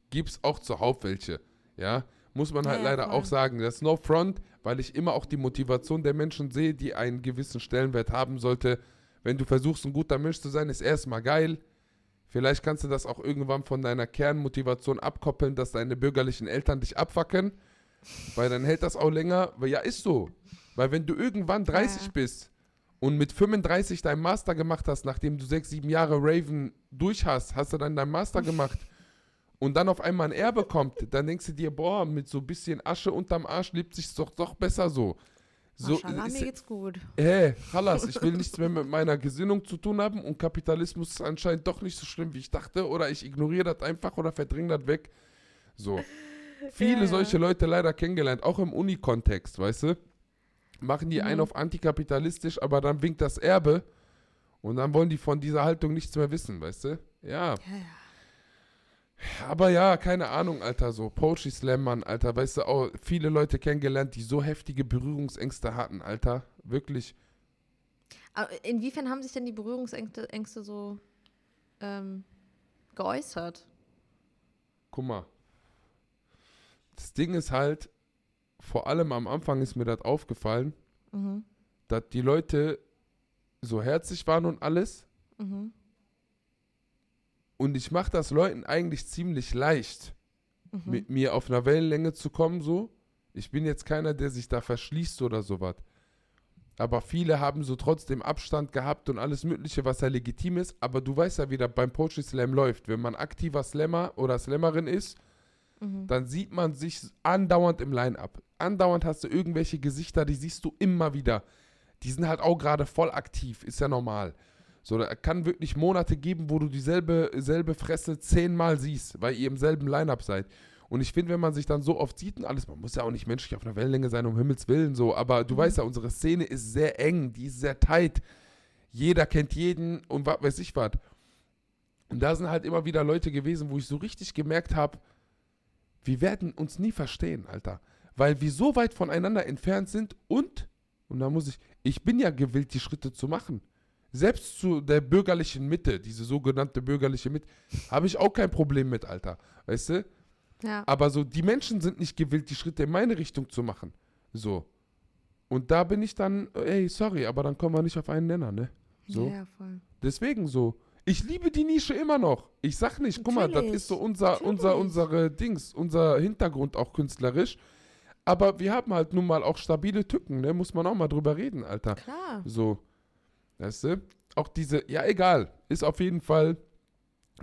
gibt es auch zuhauf welche. Ja, muss man halt Ja, leider voll. auch sagen. Das ist no front, weil ich immer auch die Motivation der Menschen sehe, die einen gewissen Stellenwert haben sollte. Wenn du versuchst, ein guter Mensch zu sein, ist erstmal geil. Vielleicht kannst du das auch irgendwann von deiner Kernmotivation abkoppeln, dass deine bürgerlichen Eltern dich abfacken. Weil dann hält das auch länger. Weil ja, ist so. Weil wenn du irgendwann 30 Ja. bist und mit 35 deinen Master gemacht hast, nachdem du sechs, sieben Jahre Raven durch hast, hast du dann deinen Master gemacht und dann auf einmal ein Erbe kommt, dann denkst du dir, boah, mit so ein bisschen Asche unterm Arsch lebt sich's doch doch besser so. So, Maschallah, ist, mir geht's gut. Hey, Chalas, ich will nichts mehr mit meiner Gesinnung zu tun haben und Kapitalismus ist anscheinend doch nicht so schlimm, wie ich dachte. Oder ich ignoriere das einfach oder verdränge das weg. So. Viele Ja, ja. solche Leute leider kennengelernt, auch im Uni-Kontext, weißt du? Machen die Mhm. einen auf antikapitalistisch, aber dann winkt das Erbe und dann wollen die von dieser Haltung nichts mehr wissen, weißt du? Ja. Ja, ja. Aber ja, keine Ahnung, Alter, so Poetry Slam, Mann, Alter, weißt du, auch viele Leute kennengelernt, die so heftige Berührungsängste hatten, Alter. Wirklich. Aber inwiefern haben sich denn die Berührungsängste Ängste so ähm, geäußert? Guck mal. Das Ding ist halt, vor allem am Anfang ist mir das aufgefallen, Mhm. dass die Leute so herzlich waren und alles. Mhm. Und ich mache das Leuten eigentlich ziemlich leicht, Mhm. mit mir auf einer Wellenlänge zu kommen, so. Ich bin jetzt keiner, der sich da verschließt oder sowas. Aber viele haben so trotzdem Abstand gehabt und alles Mögliche, was ja legitim ist. Aber du weißt ja, wie das beim Poetry Slam läuft. Wenn man aktiver Slammer oder Slammerin ist, Mhm. dann sieht man sich andauernd im Line-Up. Andauernd hast du irgendwelche Gesichter, die siehst du immer wieder. Die sind halt auch gerade voll aktiv, ist ja normal. So, da kann wirklich Monate geben, wo du dieselbe selbe Fresse zehnmal siehst, weil ihr im selben Line-Up seid. Und ich finde, wenn man sich dann so oft sieht und alles, man muss ja auch nicht menschlich auf einer Wellenlänge sein, um Himmels Willen, so, aber du weißt ja, unsere Szene ist sehr eng, die ist sehr tight. Jeder kennt jeden und was weiß ich was. Und da sind halt immer wieder Leute gewesen, wo ich so richtig gemerkt habe, wir werden uns nie verstehen, Alter. Weil wir so weit voneinander entfernt sind und, und da muss ich, ich bin ja gewillt, die Schritte zu machen. Selbst zu der bürgerlichen Mitte, diese sogenannte bürgerliche Mitte, habe ich auch kein Problem mit, Alter. Weißt du? Ja. Aber so, die Menschen sind nicht gewillt, die Schritte in meine Richtung zu machen. So. Und da bin ich dann, ey, sorry, aber dann kommen wir nicht auf einen Nenner, ne? So. Ja, ja, voll. Deswegen so. Ich liebe die Nische immer noch. Ich sag nicht, guck mal, das ist so unser, unser, unsere Dings, unser Hintergrund auch künstlerisch. Aber wir haben halt nun mal auch stabile Tücken, ne? Muss man auch mal drüber reden, Alter. Klar. So. Weißt du? Auch diese, ja, egal. Ist auf jeden Fall,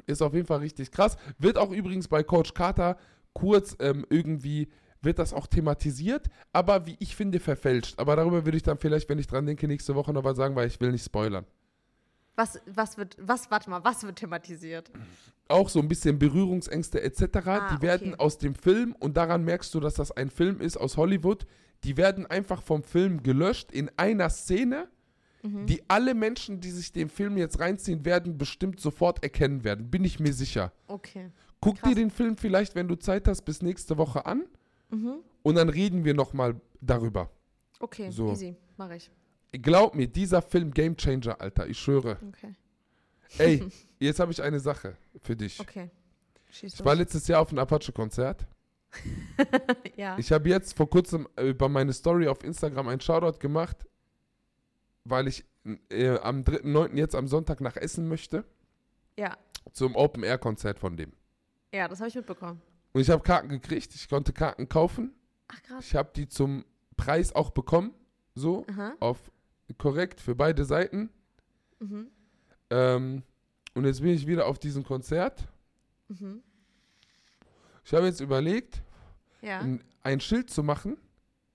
ist auf jeden Fall richtig krass. Wird auch übrigens bei Coach Carter kurz ähm, irgendwie, wird das auch thematisiert, aber wie ich finde, verfälscht. Aber darüber würde ich dann vielleicht, wenn ich dran denke, nächste Woche noch was sagen, weil ich will nicht spoilern. Was, was wird, was, warte mal, was wird thematisiert? auch so ein bisschen Berührungsängste etc. Ah, die werden okay. aus dem Film, und daran merkst du, dass das ein Film ist aus Hollywood, die werden einfach vom Film gelöscht in einer Szene, Mhm. die alle Menschen, die sich den Film jetzt reinziehen werden, bestimmt sofort erkennen werden. Bin ich mir sicher. Okay. Guck Krass. dir den Film vielleicht, wenn du Zeit hast, bis nächste Woche an Mhm. und dann reden wir nochmal darüber. Okay, So. easy, mache ich. Glaub mir, dieser Film Game Changer, Alter, ich schwöre. Okay, Ey, jetzt habe ich eine Sache für dich. okay. Schieß Ich war letztes Jahr auf einem Apache-Konzert. ja. Ich habe jetzt vor kurzem äh, über meine Story auf Instagram einen Shoutout gemacht, weil ich äh, am 3.9. jetzt am Sonntag nach Essen möchte, ja, zum Open-Air-Konzert von dem. ja, das habe ich mitbekommen. Und ich habe Karten gekriegt, ich konnte Karten kaufen. Ach krass. Ich habe die zum Preis auch bekommen, so, Aha. auf korrekt für beide Seiten. Mhm. Ähm, und jetzt bin ich wieder auf diesem Konzert. Mhm. Ich habe jetzt überlegt, Ja. ein, ein Schild zu machen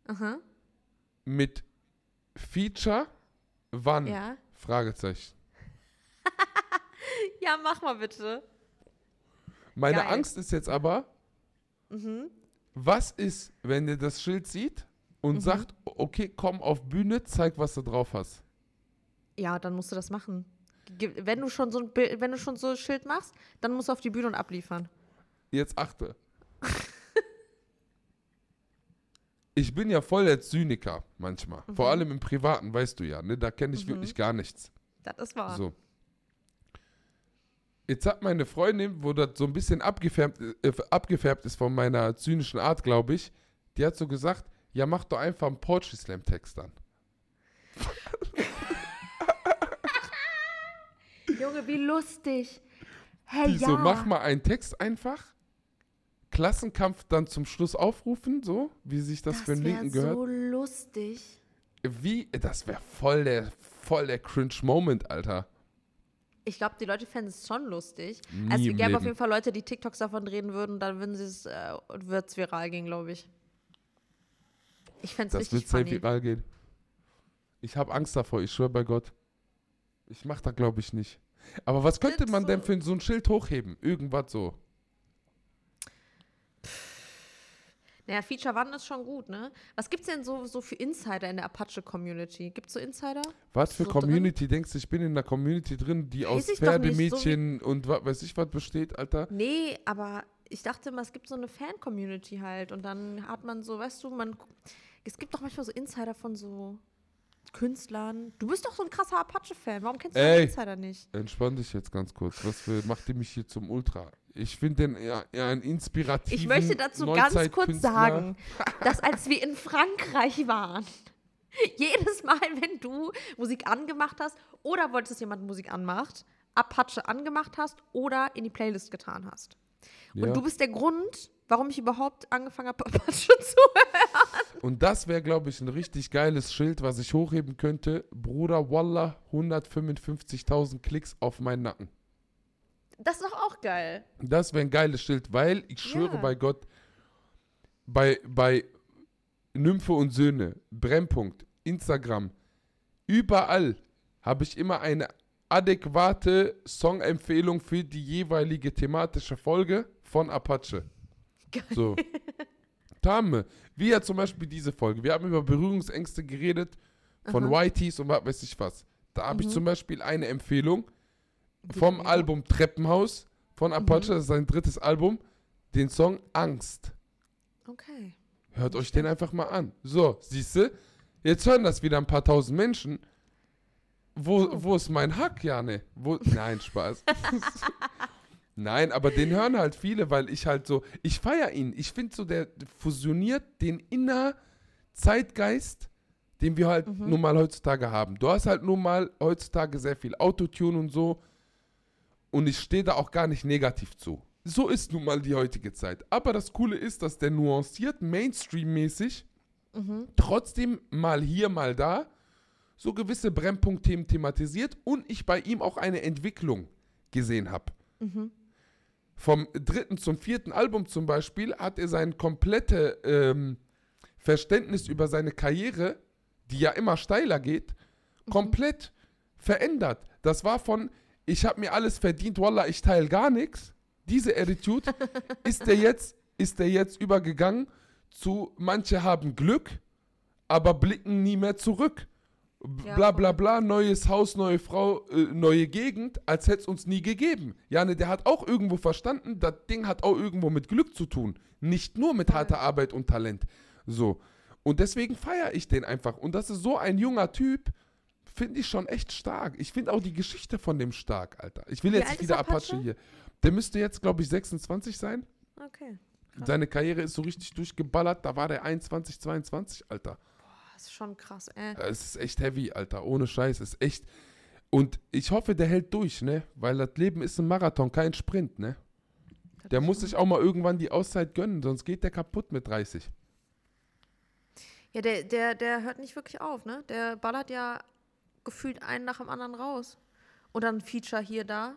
Aha. mit Feature, wann? Ja. Fragezeichen. Ja, mach mal bitte. Meine Geil. Angst ist jetzt aber, Mhm. was ist, wenn der das Schild sieht und Mhm. sagt, okay, komm auf Bühne, zeig, was du drauf hast. Ja, dann musst du das machen. Wenn du schon so ein Bild, wenn du schon so ein Schild machst, dann musst du auf die Bühne und abliefern. Jetzt achte. Ich bin ja voll der Zyniker manchmal. Vor Mhm. allem im Privaten, weißt du ja, ne? Da kenne ich Mhm. wirklich gar nichts. Das ist wahr. So. Jetzt hat meine Freundin, wo das so ein bisschen abgefärbt, äh, abgefärbt ist von meiner zynischen Art, glaube ich, die hat so gesagt, ja, mach doch einfach einen Poetry Slam Text an. Junge, wie lustig. Hey, Die ja. so, mach mal einen Text einfach. Klassenkampf dann zum Schluss aufrufen, so, wie sich das, für einen wär Linken gehört. so lustig. Wie, das wäre voll der, voll der Cringe-Moment, Alter. Ich glaube, die Leute fänden es schon lustig. Nie also es gäbe auf jeden Fall Leute, die TikToks davon drehen würden, dann würden sie es, äh, wird es viral gehen, glaube ich. Ich fände es Das wird richtig sehr funny. viral gehen. Ich habe Angst davor, ich schwöre bei Gott. Ich mach da, glaube ich, nicht. Aber was könnte man denn für so ein Schild hochheben? Irgendwas so. Naja, Feature One ist schon gut, ne? Was gibt's denn so, so für Insider in der Apache-Community? Gibt's so Insider? Was für So drin? Community denkst du, ich bin in einer Community drin, die Weiß aus nicht, so Pferdemädchen und was weiß ich was besteht, Alter? Nee, aber ich dachte immer, es gibt so eine Fan-Community halt. Und dann hat man so, weißt du, man. Es gibt doch manchmal so Insider von so Künstlern. Du bist doch so ein krasser Apache-Fan. Warum kennst du Ey. den Insider nicht? Entspann dich jetzt ganz kurz. Was für, macht ihr mich hier zum Ultra? Ich finde den ja, ja einen inspirativen Ich möchte dazu ganz kurz sagen, dass als wir in Frankreich waren, jedes Mal, wenn du Musik angemacht hast oder wolltest, dass jemand Musik anmacht, Apache angemacht hast oder in die Playlist getan hast. Und Ja. du bist der Grund, warum ich überhaupt angefangen habe, Apache zu hören. Und das wäre, glaube ich, ein richtig geiles Schild, was ich hochheben könnte. Bruder, Wallah, 155.000 Klicks auf meinen Nacken. Das ist doch auch geil. Das wäre ein geiles Schild, weil ich schwöre Ja. bei Gott, bei, bei Nymphe und Söhne, Brennpunkt, Instagram, überall habe ich immer eine adäquate Songempfehlung für die jeweilige thematische Folge von Apache. Geil. So. Tame, wie ja zum Beispiel diese Folge. Wir haben über Berührungsängste geredet von Aha. Whiteys und was weiß ich was. Da habe ich Mhm. zum Beispiel eine Empfehlung vom. Album Treppenhaus von Apache, Mhm. das ist sein drittes Album, den Song Angst. Okay. Hört euch den einfach mal an. So, siehst du, jetzt hören das wieder ein paar tausend Menschen. Wo, Oh. wo ist mein Hack, Jane? Wo, nein, Spaß. nein, aber den hören halt viele, weil ich halt so, ich feiere ihn. Ich finde so, der fusioniert den inner Zeitgeist, den wir halt Mhm. nun mal heutzutage haben. Du hast halt nun mal heutzutage sehr viel Autotune und so. Und ich stehe da auch gar nicht negativ zu. So ist nun mal die heutige Zeit. Aber das Coole ist, dass der nuanciert, Mainstream-mäßig, Mhm. trotzdem mal hier, mal da, so gewisse Brennpunktthemen thematisiert und ich bei ihm auch eine Entwicklung gesehen habe. Mhm. Vom dritten zum vierten Album zum Beispiel hat er sein komplette ähm, Verständnis über seine Karriere, die ja immer steiler geht, komplett verändert. Das war von, ich habe mir alles verdient, Wallah, ich teile gar nichts. Diese Attitude ist der jetzt, ist der jetzt übergegangen zu, manche haben Glück, aber blicken nie mehr zurück. Bla bla bla, neues Haus, neue Frau, äh, neue Gegend, als hätte es uns nie gegeben. Jane, der hat auch irgendwo verstanden, das Ding hat auch irgendwo mit Glück zu tun. Nicht nur mit harter Arbeit und Talent. So. Und deswegen feiere ich den einfach. Und das ist so ein junger Typ, finde ich schon echt stark. Ich finde auch die Geschichte von dem stark, Alter. Ich will Wie jetzt nicht wieder Apache? Apache hier. Der müsste jetzt, glaube ich, 26 sein. Okay. Krass. Seine Karriere ist so richtig durchgeballert. Da war der 21, 22, Alter. Das ist schon krass, ey. Ja, Es ist echt heavy, Alter. Ohne Scheiß. Es ist echt. Und ich hoffe, der hält durch, ne? Weil das Leben ist ein Marathon, kein Sprint, ne? Das Der muss sich auch mal irgendwann die Auszeit gönnen, sonst geht der kaputt mit 30. Ja, der, der, der hört nicht wirklich auf, ne? Der ballert ja gefühlt einen nach dem anderen raus. Und dann ein Feature hier, da.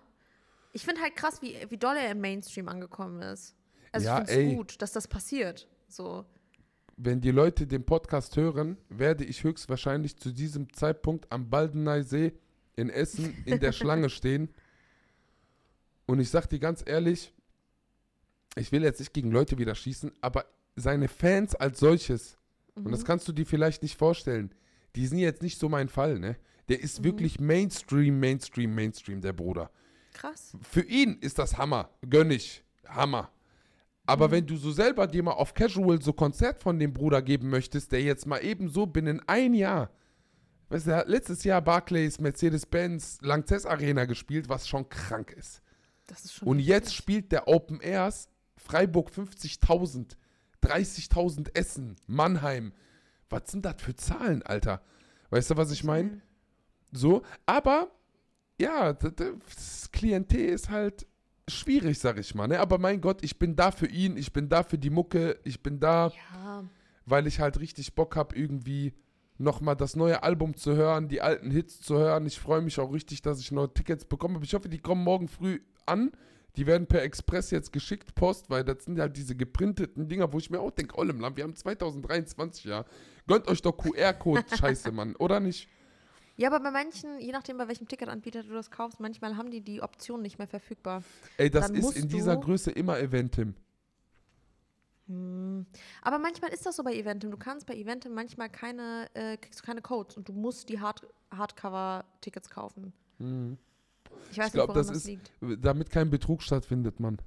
Ich finde halt krass, wie, wie doll er im Mainstream angekommen ist. Also Ja, ich finde es gut, dass das passiert. So. Wenn die Leute den Podcast hören, werde ich höchstwahrscheinlich zu diesem Zeitpunkt am Baldeneysee in Essen in der Schlange stehen. Und ich sag dir ganz ehrlich, ich will jetzt nicht gegen Leute wieder schießen, aber seine Fans als solches, und das kannst du dir vielleicht nicht vorstellen, die sind jetzt nicht so mein Fall, ne? Der ist wirklich Mainstream, Mainstream, Mainstream, der Bruder. Krass. Für ihn ist das Hammer. Gönn ich. Hammer. Aber wenn du so selber dir mal auf Casual so Konzert von dem Bruder geben möchtest, der jetzt mal eben so binnen ein Jahr, weißt du, er hat letztes Jahr Barclays, Mercedes-Benz, Lanxess Arena gespielt, was schon krank ist. Das ist schon. Und jetzt heftig. spielt der Open Airs Freiburg 50.000, 30.000 Essen, Mannheim. Was sind das für Zahlen, Alter? Weißt du, was ich meine? So, aber ja, das Klientel ist halt schwierig, sag ich mal. Ne? Aber mein Gott, ich bin da für ihn, ich bin da für die Mucke, ich bin da, Ja. weil ich halt richtig Bock habe, irgendwie nochmal das neue Album zu hören, die alten Hits zu hören. Ich freue mich auch richtig, dass ich neue Tickets bekomme. Ich hoffe, die kommen morgen früh an. Die werden per Express jetzt geschickt, Post, weil das sind halt diese geprinteten Dinger, wo ich mir auch denke, oh im Land, wir haben 2023 ja. Gönnt euch doch QR-Code, scheiße, Mann, oder nicht? Ja, aber bei manchen, je nachdem, bei welchem Ticketanbieter du das kaufst, manchmal haben die die Option nicht mehr verfügbar. Ey, das Dann ist in dieser Größe immer Eventim. Hm. Aber manchmal ist das so bei Eventim. Du kannst bei Eventim manchmal keine, äh, kriegst du keine Codes und du musst die Hard Hardcover-Tickets kaufen. Ich weiß Ich glaube, nicht, woran das ist, liegt. damit kein Betrug stattfindet, Mann.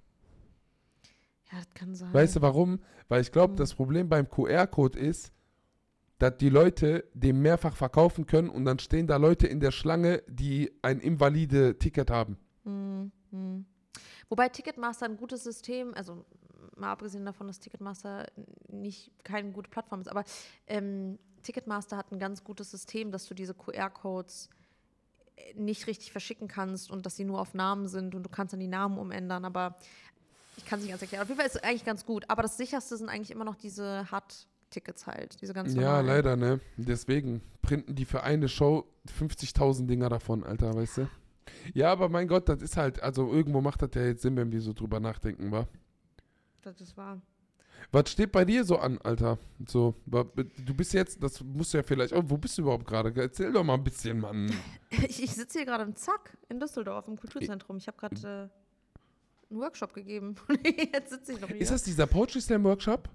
Ja, das kann sein. Weißt du warum? Weil ich glaube, Mhm. das Problem beim QR-Code ist, dass die Leute den mehrfach verkaufen können und dann stehen da Leute in der Schlange, die ein invalide Ticket haben. Hm, hm. Wobei Ticketmaster ein gutes System, also mal abgesehen davon, dass Ticketmaster nicht keine gute Plattform ist, aber ähm, Ticketmaster hat ein ganz gutes System, dass du diese QR-Codes äh, nicht richtig verschicken kannst und dass sie nur auf Namen sind und du kannst dann die Namen umändern, aber ich kann es nicht ganz erklären. Auf jeden Fall ist es eigentlich ganz gut, aber das sicherste sind eigentlich immer noch diese Hard-Tickets halt, diese ganz Ja, normalen. leider, ne? Deswegen printen die für eine Show 50.000 Dinger davon, Alter, weißt du? Ja, aber mein Gott, das ist halt, also irgendwo macht das ja jetzt Sinn, wenn wir so drüber nachdenken, wa? Das ist wahr. Was steht bei dir so an, Alter? So, du bist jetzt, das musst du ja vielleicht, oh, wo bist du überhaupt gerade? Erzähl doch mal ein bisschen, Mann. Ich, ich sitze hier gerade im Zack in Düsseldorf im Kulturzentrum. Ich habe gerade äh, einen Workshop gegeben. Jetzt sitze ich noch hier. Ist das dieser Poetry Slam Workshop?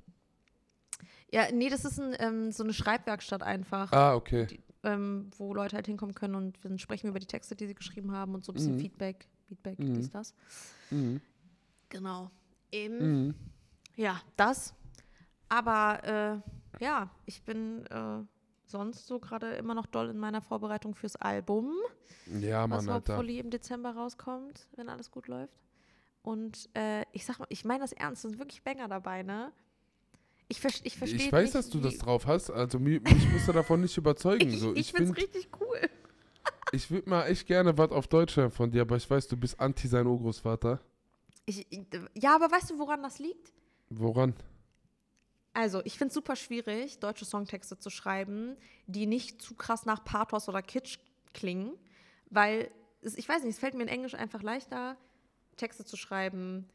Ja, nee, das ist ein, ähm, so eine Schreibwerkstatt einfach, Ah, okay. ähm, wo Leute halt hinkommen können und dann sprechen wir über die Texte, die sie geschrieben haben und so ein bisschen Mhm. Feedback, Feedback, Mhm. dies, das. Mhm. Genau. Eben, Mhm. ja, das. Aber äh, ja, ich bin äh, sonst so gerade immer noch doll in meiner Vorbereitung fürs Album. Ja, was Mann, Alter. hopefully im Dezember rauskommt, wenn alles gut läuft. Und äh, ich sag mal, ich meine das ernst, es sind wirklich Banger dabei, ne? Ich, ver ich verstehe Ich weiß, nicht, dass du das drauf hast. Also mich, mich musst du davon nicht überzeugen. Ich, So, ich, ich finde, richtig cool. ich würde mal echt gerne was auf Deutsch hören von dir, aber ich weiß, du bist anti sein Urgroßvater. Ich, ja, aber weißt du, woran das liegt? Woran? Also, ich finde es super schwierig, deutsche Songtexte zu schreiben, die nicht zu krass nach Pathos oder Kitsch klingen, weil, es, ich weiß nicht, es fällt mir in Englisch einfach leichter, Texte zu schreiben,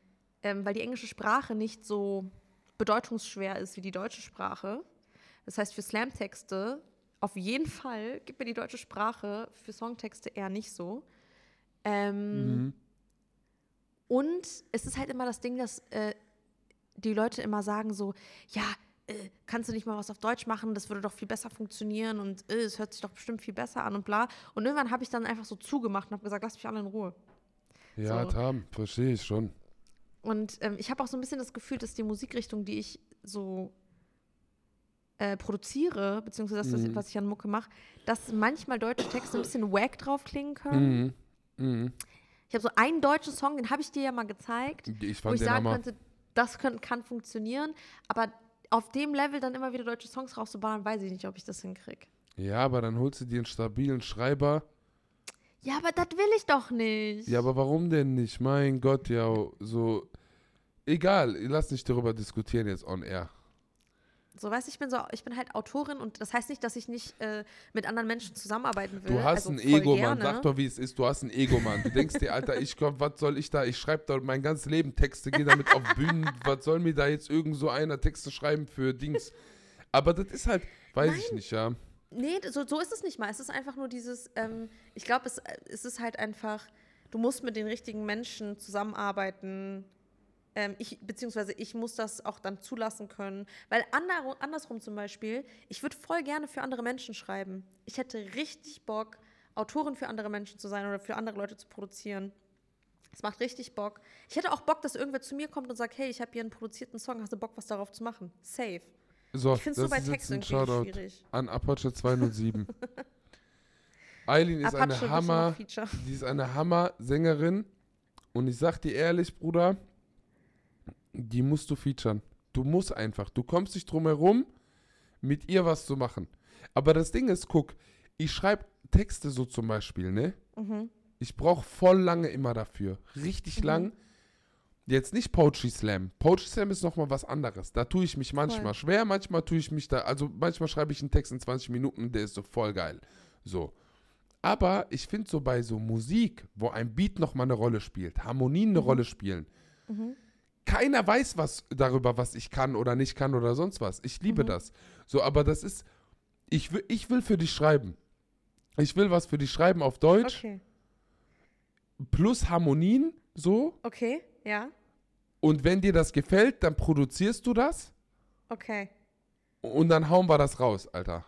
ähm, weil die englische Sprache nicht so bedeutungsschwer ist wie die deutsche Sprache. Das heißt, für Slam-Texte auf jeden Fall gibt mir die deutsche Sprache für Songtexte eher nicht so. Ähm, Mhm. und es ist halt immer das Ding, dass äh, die Leute immer sagen so, ja, äh, kannst du nicht mal was auf Deutsch machen? Das würde doch viel besser funktionieren und äh, es hört sich doch bestimmt viel besser an und bla. Und irgendwann habe ich dann einfach so zugemacht und habe gesagt, lass mich alle in Ruhe. Ja, So. Tam, verstehe ich schon. Und ähm, ich habe auch so ein bisschen das Gefühl, dass die Musikrichtung, die ich so äh, produziere, beziehungsweise das, Mhm. was ich an Mucke mache, dass manchmal deutsche Texte ein bisschen wack drauf klingen können. Mhm. Mhm. Ich habe so einen deutschen Song, den habe ich dir ja mal gezeigt, Ich wo ich sagen Hammer. könnte, das können, kann funktionieren. Aber auf dem Level dann immer wieder deutsche Songs rauszuballern, weiß ich nicht, ob ich das hinkriege. Ja, aber dann holst du dir einen stabilen Schreiber. Ja, aber das will ich doch nicht. Ja, aber warum denn nicht? Mein Gott, ja, so. Egal, lass nicht darüber diskutieren jetzt on air. So, weißt ich bin so, ich bin halt Autorin und das heißt nicht, dass ich nicht äh, mit anderen Menschen zusammenarbeiten will. Du hast also ein Ego, Mann. Sag doch, wie es ist. Du hast ein Ego, Mann. Du denkst dir, Alter, ich komm, was soll ich da? Ich schreibe da mein ganzes Leben Texte, gehe damit auf Bühnen. Was soll mir da jetzt irgend so einer Texte schreiben für Dings? Aber das ist halt, weiß ich Nein. nicht, ja. Nee, so, so ist es nicht mal. Es ist einfach nur dieses, ähm, ich glaube, es, es ist halt einfach, du musst mit den richtigen Menschen zusammenarbeiten. Ähm, ich, beziehungsweise ich muss das auch dann zulassen können. Weil ander, andersrum zum Beispiel, ich würde voll gerne für andere Menschen schreiben. Ich hätte richtig Bock, Autorin für andere Menschen zu sein oder für andere Leute zu produzieren. Es macht richtig Bock. Ich hätte auch Bock, dass irgendwer zu mir kommt und sagt, hey, ich habe hier einen produzierten Song, hast du Bock, was darauf zu machen? Safe. So, Ich finde es nur bei Text irgendwie Shoutout schwierig. an Apache 207. Eileen ist Apache eine Hammer, die ist eine Hammer-Sängerin. Und ich sag dir ehrlich, Bruder, die musst du featuren. Du musst einfach. Du kommst nicht drum herum, mit ihr was zu machen. Aber das Ding ist, guck, ich schreibe Texte so zum Beispiel, ne? Mhm. Ich brauche voll lange immer dafür. Richtig lang. Jetzt nicht Poetry Slam. Poetry Slam ist nochmal was anderes. Da tue ich mich manchmal schwer, manchmal tue ich mich da, also manchmal schreibe ich einen Text in 20 Minuten, der ist so voll geil. So. Aber ich finde so bei so Musik, wo ein Beat nochmal eine Rolle spielt, Harmonien eine Rolle spielen, keiner weiß was darüber, was ich kann oder nicht kann oder sonst was. Ich liebe das. So, aber das ist, ich will, ich will für dich schreiben. Ich will was für dich schreiben auf Deutsch Okay. plus Harmonien, so. Okay, ja. Und wenn dir das gefällt, dann produzierst du das Okay. und dann hauen wir das raus, Alter.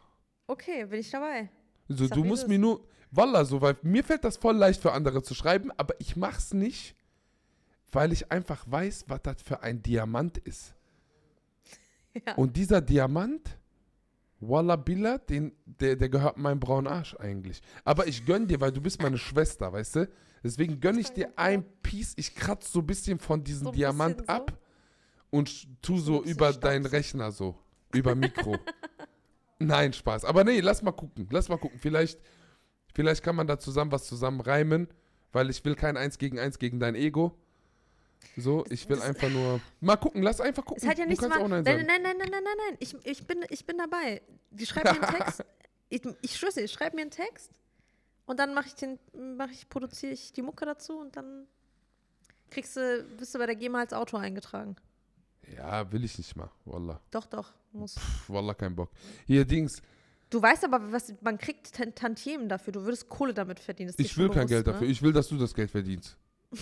Okay, bin ich dabei. So, du musst mir nur, Wallah, so, weil mir fällt das voll leicht für andere zu schreiben, aber ich mach's nicht, weil ich einfach weiß, was das für ein Diamant ist. Ja. Und dieser Diamant, Wallah Billah, den, der, der gehört meinem braunen Arsch eigentlich. Aber ich gönn dir, weil du bist meine Schwester, weißt du? Deswegen gönn ich dir ein Piece, ich kratze so ein bisschen von diesem So Diamant so? ab und tu so über deinen. Rechner so, über Mikro. Nein, Spaß. Aber nee, lass mal gucken, lass mal gucken. Vielleicht, vielleicht kann man da zusammen was zusammen reimen, weil ich will kein Eins gegen Eins gegen dein Ego. So, ich will einfach nur. Mal gucken, lass einfach gucken. Es hat ja du nichts kannst mal. auch Nein Nein, nein, nein, nein, nein, nein, nein. Ich, ich, bin, ich bin dabei. Die schreiben mir einen Text. Ich, ich schwöre, ich schreibe mir einen Text und dann mache ich den, mache ich, produziere ich die Mucke dazu und dann kriegst du, bist du bei der GEMA als Autor eingetragen. Ja, will ich nicht mal. Wallah. Doch, doch, muss. Pff, Wallah, kein Bock. Hier, Dings. Du weißt aber, was man kriegt Tan- Tantiemen dafür. Du würdest Kohle damit verdienen. Ich will schon kein bewusst, Geld ne? dafür. Ich will, dass du das Geld verdienst.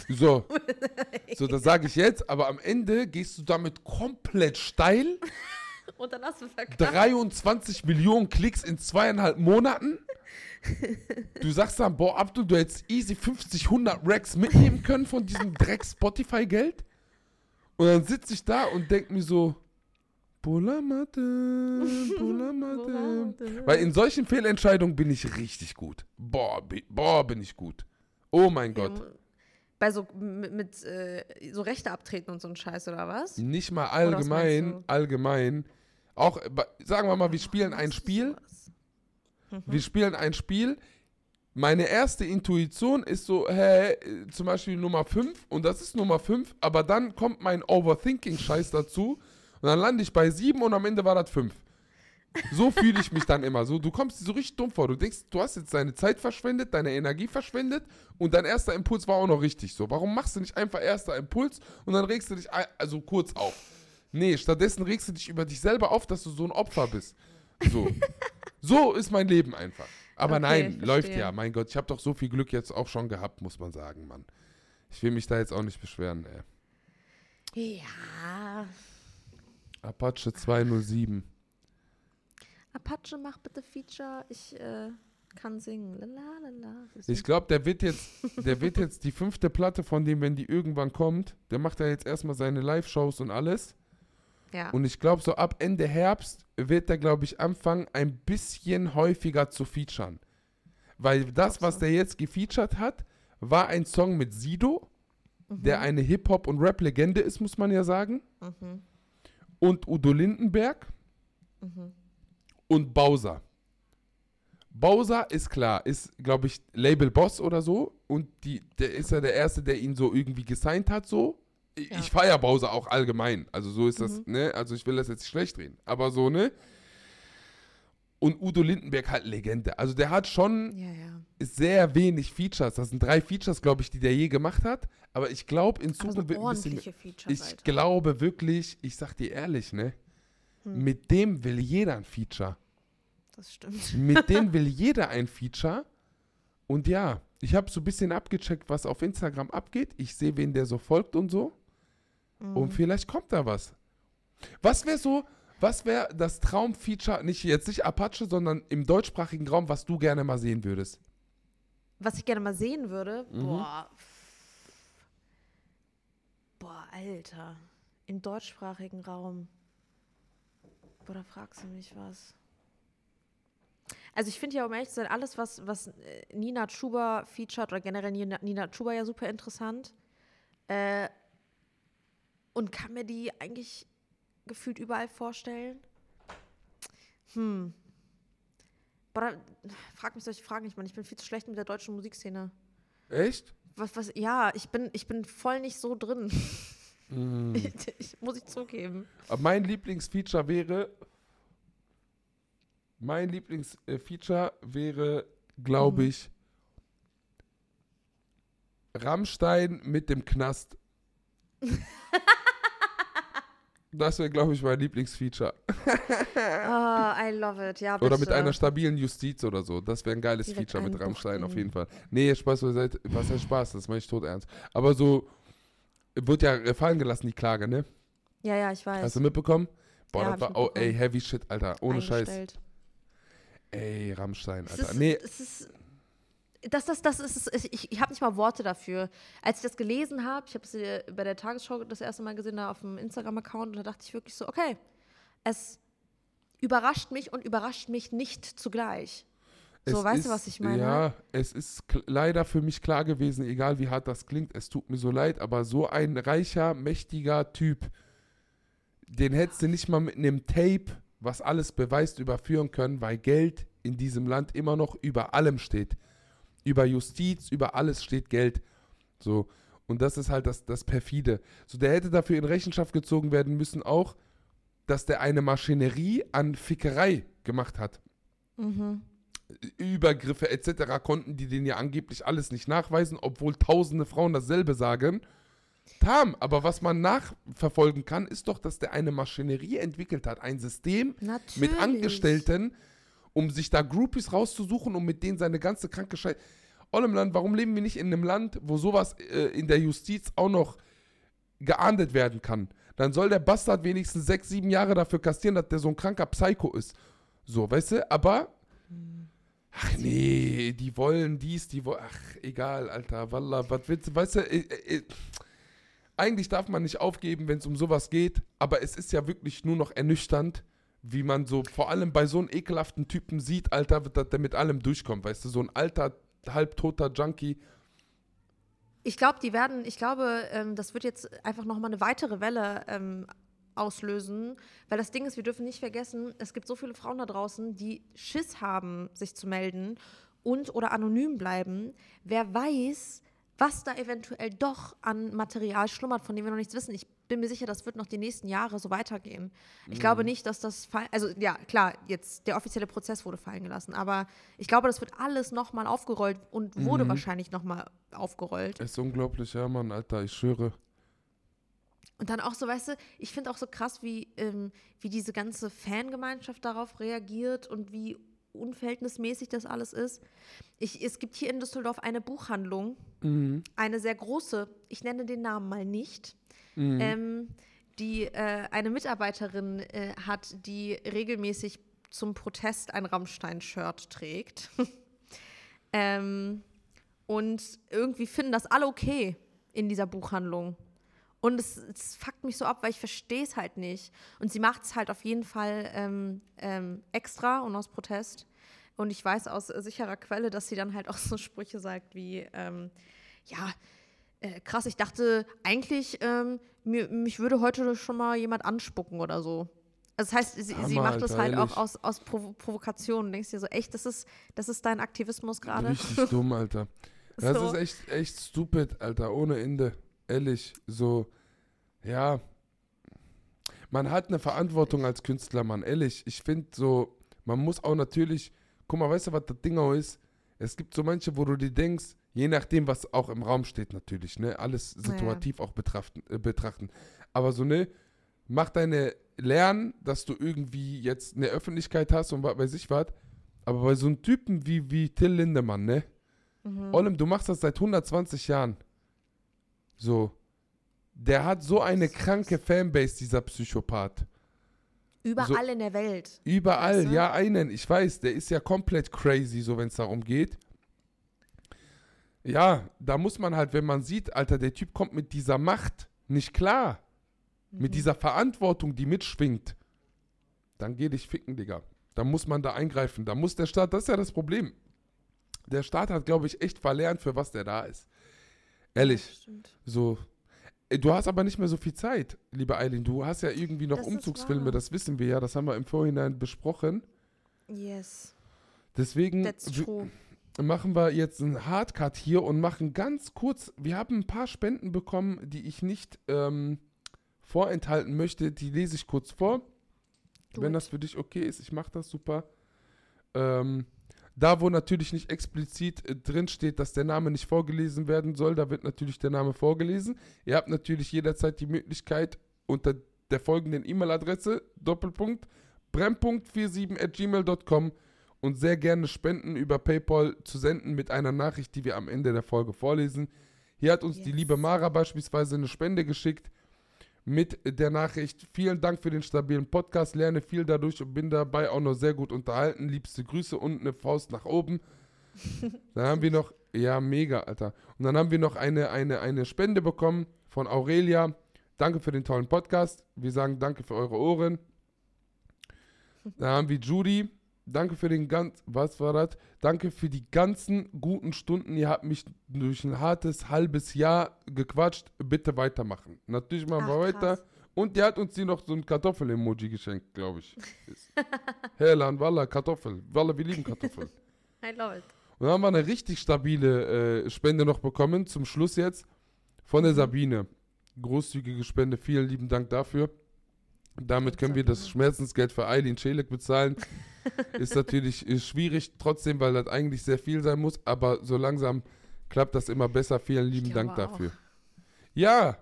So. so, das sage ich jetzt, aber am Ende gehst du damit komplett steil. Und dann hast du verkackt. 23 Millionen Klicks in zweieinhalb Monaten. Du sagst dann, boah, Abdul, du hättest easy 50, 100 Racks mitnehmen können von diesem Dreck Spotify-Geld. Und dann sitze ich da und denke mir so, Bulamate, Bulamate. Weil in solchen Fehlentscheidungen bin ich richtig gut. Boah, boah bin ich gut. Oh mein Gott. Bei so mit, mit äh, so Rechte abtreten und so ein Scheiß oder was? Nicht mal allgemein, allgemein. Auch, äh, sagen wir mal, wir spielen ein Spiel. Wir spielen ein Spiel. Meine erste Intuition ist so, hä, äh, zum Beispiel Nummer 5 und das ist Nummer 5, aber dann kommt mein Overthinking-Scheiß dazu und dann lande ich bei 7 und am Ende war das 5. So fühle ich mich dann immer. So, du kommst dir so richtig dumm vor. Du denkst, du hast jetzt deine Zeit verschwendet, deine Energie verschwendet und dein erster Impuls war auch noch richtig. So, warum machst du nicht einfach erster Impuls und dann regst du dich ein, also kurz auf? Nee, stattdessen regst du dich über dich selber auf, dass du so ein Opfer bist. So. so ist mein Leben einfach. Aber Okay, nein, läuft ja. Mein Gott, ich habe doch so viel Glück jetzt auch schon gehabt, muss man sagen, Mann. Ich will mich da jetzt auch nicht beschweren, ey. Ja. Apache 207. Apache, mach bitte Feature. Ich äh, kann singen. Lalalala. Ich glaube, der wird jetzt, der wird jetzt die fünfte Platte von dem, wenn die irgendwann kommt, der macht ja jetzt erstmal seine Live-Shows und alles. ja. Und ich glaube, so ab Ende Herbst wird er, glaube ich, anfangen, ein bisschen häufiger zu featuren. Weil das, was so. der jetzt gefeatured hat, war ein Song mit Sido, Mhm. der eine Hip-Hop- und Rap-Legende ist, muss man ja sagen. Mhm. Und Udo Lindenberg Mhm. Und Bowser. Bowser ist klar, ist, glaube ich, Label-Boss oder so. Und die, der ist ja der Erste, der ihn so irgendwie gesigned hat, so. Ich, Ja. ich feiere Bowser auch allgemein. Also so ist das, Mhm. ne? Also ich will das jetzt nicht schlecht reden. Aber so, ne? Und Udo Lindenberg halt Legende. Also der hat schon Ja, ja. sehr wenig Features. Das sind drei Features, glaube ich, die der je gemacht hat. Aber ich glaube, in Zukunft wird ein bisschen. ordentliche Features, Ich Alter. glaube wirklich, ich sag dir ehrlich, ne? Hm. Mit dem will jeder ein Feature. Das stimmt. Mit dem will jeder ein Feature. Und ja, ich habe so ein bisschen abgecheckt, was auf Instagram abgeht. Ich sehe, wen der so folgt und so. Mhm. Und vielleicht kommt da was. Was wäre so, was wäre das Traumfeature, nicht jetzt nicht Apache, sondern im deutschsprachigen Raum, was du gerne mal sehen würdest? Was ich gerne mal sehen würde, Mhm. boah. Boah, Alter. Im deutschsprachigen Raum. Boah, da fragst du mich was. Also ich finde ja, um ehrlich zu sein, alles, was, was äh, Nina Chuba featured, oder generell Nina, Nina Chuba ja super interessant. Äh, und kann mir die eigentlich gefühlt überall vorstellen. Hm. Boah, frag mich solche Fragen nicht, Mann. Ich bin viel zu schlecht mit der deutschen Musikszene. Echt? Was, was, ja, ich bin, ich bin voll nicht so drin. Mhm. ich, muss ich zugeben. Aber mein Lieblingsfeature wäre, mein Lieblingsfeature wäre, glaube Mhm. ich, Rammstein mit dem Knast. das wäre, glaube ich, mein Lieblingsfeature. Ah, I love it. Ja, bitte. Oder mit einer stabilen Justiz oder so. Das wäre ein geiles Direkt Feature mit Rammstein auf jeden Fall. Nee, Spaß beiseite. Was heißt Spaß? Das meine ich tot ernst. Aber so wird ja fallen gelassen, die Klage, ne? Ja, ja, ich weiß. Hast du mitbekommen? Boah, Ja, das war, oh, ey, heavy shit, Alter. Ohne Scheiß. Ey, Rammstein, Es Alter. ist, nee, es ist, das, das, das ist, es- ich, ich habe nicht mal Worte dafür. Als ich das gelesen habe, ich habe es bei der Tagesschau das erste Mal gesehen, da auf dem Instagram-Account, und da dachte ich wirklich so, okay, es überrascht mich und überrascht mich nicht zugleich. So, es weißt du, ist- was ich meine? Ja, es ist leider für mich klar gewesen, egal wie hart das klingt, es tut mir so leid, aber so ein reicher, mächtiger Typ, den hättest du nicht mal mit einem Tape, was alles beweist, überführen können, weil Geld in diesem Land immer noch über allem steht. Über Justiz, über alles steht Geld. So. Und das ist halt das, das perfide. So, der hätte dafür in Rechenschaft gezogen werden müssen, auch, dass der eine Maschinerie an Fickerei gemacht hat. Mhm. Übergriffe etc. konnten die den ja angeblich alles nicht nachweisen, obwohl tausende Frauen dasselbe sagen. Tam, aber was man nachverfolgen kann, ist doch, dass der eine Maschinerie entwickelt hat, ein System Natürlich. mit Angestellten, um sich da Groupies rauszusuchen und mit denen seine ganze kranke Scheiße. Ollemland, warum leben wir nicht in einem Land, wo sowas äh, in der Justiz auch noch geahndet werden kann? Dann soll der Bastard wenigstens sechs, sieben Jahre dafür kastieren, dass der so ein kranker Psycho ist. So, weißt du, aber. Ach nee, die wollen dies, die wollen. Ach, egal, Alter, Wallah, was willst du, weißt du, äh, äh, eigentlich darf man nicht aufgeben, wenn es um sowas geht, aber es ist ja wirklich nur noch ernüchternd, wie man so, vor allem bei so einem ekelhaften Typen sieht, Alter, dass der mit allem durchkommt, weißt du, so ein alter, halbtoter Junkie. Ich glaube, die werden, ich glaube, ähm, das wird jetzt einfach nochmal eine weitere Welle ähm, auslösen, weil das Ding ist, wir dürfen nicht vergessen, es gibt so viele Frauen da draußen, die Schiss haben, sich zu melden und oder anonym bleiben. Wer weiß, was da eventuell doch an Material schlummert, von dem wir noch nichts wissen. Ich bin mir sicher, das wird noch die nächsten Jahre so weitergehen. Ich glaube nicht, dass das, also ja, klar, jetzt der offizielle Prozess wurde fallen gelassen, aber ich glaube, das wird alles nochmal aufgerollt und wurde wahrscheinlich nochmal aufgerollt. Ist unglaublich, ja, Mann, Alter, ich schwöre. Und dann auch so, weißt du, ich finde auch so krass, wie, ähm, wie diese ganze Fangemeinschaft darauf reagiert und wie unverhältnismäßig das alles ist. Ich, es gibt hier in Düsseldorf eine Buchhandlung, Mhm. eine sehr große, ich nenne den Namen mal nicht, Mhm. ähm, die äh, eine Mitarbeiterin äh, hat, die regelmäßig zum Protest ein Rammstein-Shirt trägt. ähm, und irgendwie finden das alle okay in dieser Buchhandlung. Und es, es fuckt mich so ab, weil ich verstehe es halt nicht. Und sie macht es halt auf jeden Fall ähm, ähm, extra und aus Protest. Und ich weiß aus sicherer Quelle, dass sie dann halt auch so Sprüche sagt wie, ähm, ja, äh, krass, ich dachte eigentlich, ähm, mir, mich würde heute schon mal jemand anspucken oder so. Also das heißt, sie, Hammer, sie macht das halt ehrlich. auch aus, aus Provo Provokation. Du denkst dir so, echt, das ist, das ist dein Aktivismus gerade? Richtig dumm, Alter. Das So. ist echt, echt stupid, Alter, ohne Ende. Ehrlich, so, ja. Man hat eine Verantwortung als Künstler, Mann, ehrlich. Ich finde so, man muss auch natürlich, guck mal, weißt du, was das Ding auch ist? Es gibt so manche, wo du dir denkst, je nachdem, was auch im Raum steht natürlich, ne, alles situativ auch betrachten, äh, betrachten. Aber so, ne, mach deine Lernen, dass du irgendwie jetzt eine Öffentlichkeit hast und was weiß ich was. Aber bei so einem Typen wie, wie Till Lindemann, ne, Mhm. Ollem, du machst das seit 120 Jahren. So. Der hat so eine kranke Fanbase, dieser Psychopath. Überall in der Welt. Überall, Weißt du? ja, einen. Ich weiß, der ist ja komplett crazy, so wenn es darum geht. Ja, da muss man halt, wenn man sieht, Alter, der Typ kommt mit dieser Macht nicht klar. Mit Mhm. dieser Verantwortung, die mitschwingt. Dann geh dich ficken, Digga. Da muss man da eingreifen. Da muss der Staat, das ist ja das Problem. Der Staat hat, glaube ich, echt verlernt, für was der da ist. Ehrlich. So. Du hast aber nicht mehr so viel Zeit, liebe Eileen. Du hast ja irgendwie noch Das Umzugsfilme, das wissen wir ja, das haben wir im Vorhinein besprochen. Yes, Deswegen machen wir jetzt einen Hardcut hier und machen ganz kurz, wir haben ein paar Spenden bekommen, die ich nicht ähm, vorenthalten möchte, die lese ich kurz vor. Do Wenn das für dich okay ist, ich mache das super. Ähm, da, wo natürlich nicht explizit äh, drin steht, dass der Name nicht vorgelesen werden soll, da wird natürlich der Name vorgelesen. Ihr habt natürlich jederzeit die Möglichkeit, unter der folgenden E-Mail-Adresse, Doppelpunkt, brempunkt47 at gmail.com und sehr gerne Spenden über PayPal zu senden mit einer Nachricht, die wir am Ende der Folge vorlesen. Hier hat uns die Yes. liebe Mara beispielsweise eine Spende geschickt mit der Nachricht, vielen Dank für den stabilen Podcast, lerne viel dadurch und bin dabei auch noch sehr gut unterhalten. Liebste Grüße und eine Faust nach oben. Dann haben wir noch, ja, mega, Alter. Und dann haben wir noch eine, eine, eine Spende bekommen von Aurelia. Danke für den tollen Podcast. Wir sagen danke für eure Ohren. Dann haben wir Judy. Danke für den ganz, was war das? Danke für die ganzen guten Stunden. Ihr habt mich durch ein hartes halbes Jahr gequatscht. Bitte weitermachen. Natürlich machen wir weiter. krass. Und die hat uns die noch so ein Kartoffel-Emoji geschenkt, glaube ich. Herlan, Walla, Kartoffel. Walla, wir lieben Kartoffeln. I love it. Und dann haben wir eine richtig stabile äh, Spende noch bekommen, zum Schluss jetzt, von der Sabine. Großzügige Spende, vielen lieben Dank dafür. Damit können wir das Schmerzensgeld für Eileen Schelik bezahlen. Ist natürlich äh, schwierig, trotzdem, weil das eigentlich sehr viel sein muss, aber so langsam klappt das immer besser. Vielen lieben Dank auch. dafür. Ja,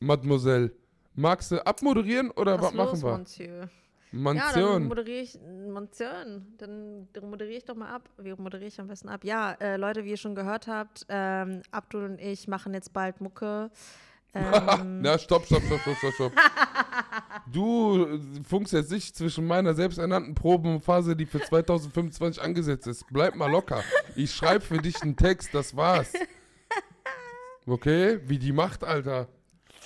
Mademoiselle. Magst du abmoderieren oder was, Was los, machen wir? Monsieur? Ja, dann Mansion. moderiere ich, Mansion, dann moderiere ich doch mal ab. Wie moderiere ich am besten ab? Ja, äh, Leute, wie ihr schon gehört habt, ähm, Abdul und ich machen jetzt bald Mucke. Ähm, Na, stopp, stopp, stopp, stopp, stopp, stopp. Du äh, funkst jetzt nicht zwischen meiner selbsternannten Probenphase, die für 2025 angesetzt ist. Bleib mal locker. Ich schreibe für dich einen Text, das war's. Okay? Wie die macht, Alter.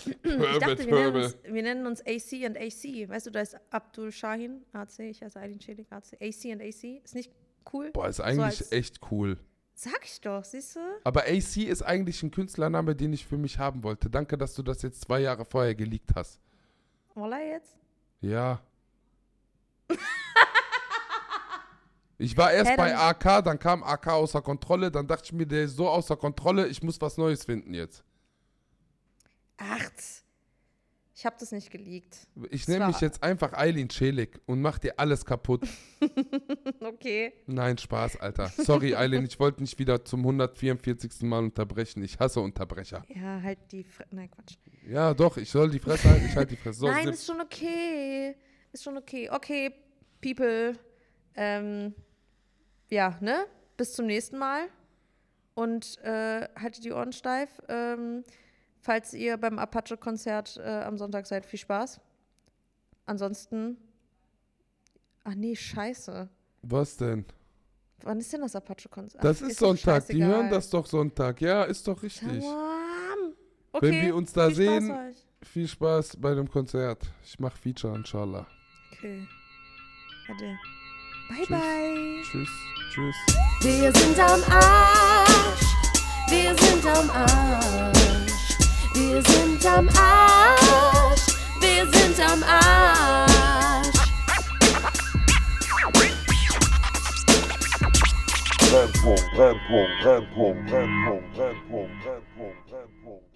ich Hörbel, dachte, wir nennen, uns, wir nennen uns AC und AC. Weißt du, da ist Abdul Shahin, AC, ich heiße Aydin Celik, AC. AC und AC. Ist nicht cool? Boah, ist eigentlich als- echt cool. Sag ich doch, siehst du? Aber AC ist eigentlich ein Künstlername, den ich für mich haben wollte. Danke, dass du das jetzt zwei Jahre vorher geleakt hast. Voila jetzt? Ja. Ich war erst Hä, bei AK, dann kam AK außer Kontrolle, dann dachte ich mir, der ist so außer Kontrolle, ich muss was Neues finden jetzt. Ach, ich habe das nicht geleakt. Ich nenne mich jetzt einfach Eileen Schelik und mach dir alles kaputt. Okay. Nein, Spaß, Alter. Sorry, Eileen, ich wollte nicht wieder zum 144. Mal unterbrechen. Ich hasse Unterbrecher. Ja, halt die. Fre Nein, Quatsch. Ja, doch, ich soll die Fresse halten, ich halte die Fresse. So, Nein, ist schon okay. Ist schon okay. Okay, People. Ähm, ja, ne? Bis zum nächsten Mal. Und äh, haltet die Ohren steif. Ähm, falls ihr beim Apache-Konzert äh, am Sonntag seid, viel Spaß. Ansonsten. Ach nee, scheiße. Was denn? Wann ist denn das Apache-Konzert? Das ist, doch Sonntag. Die hören das doch Sonntag. Ja, ist doch richtig. Tamam. Okay. Wenn wir uns da viel Spaß sehen- euch. Viel Spaß bei dem Konzert. Ich mach Feature, inshallah. Okay. Warte. Bye, Tschüss. bye. Tschüss. Tschüss. Wir sind am Arsch. Wir sind am Arsch. Wir sind am Arsch. Wir sind am Arsch. Brennpunkt, Brennpunkt, Brennpunkt, Brennpunkt, Brennpunkt, Brennpunkt, Brennpunkt.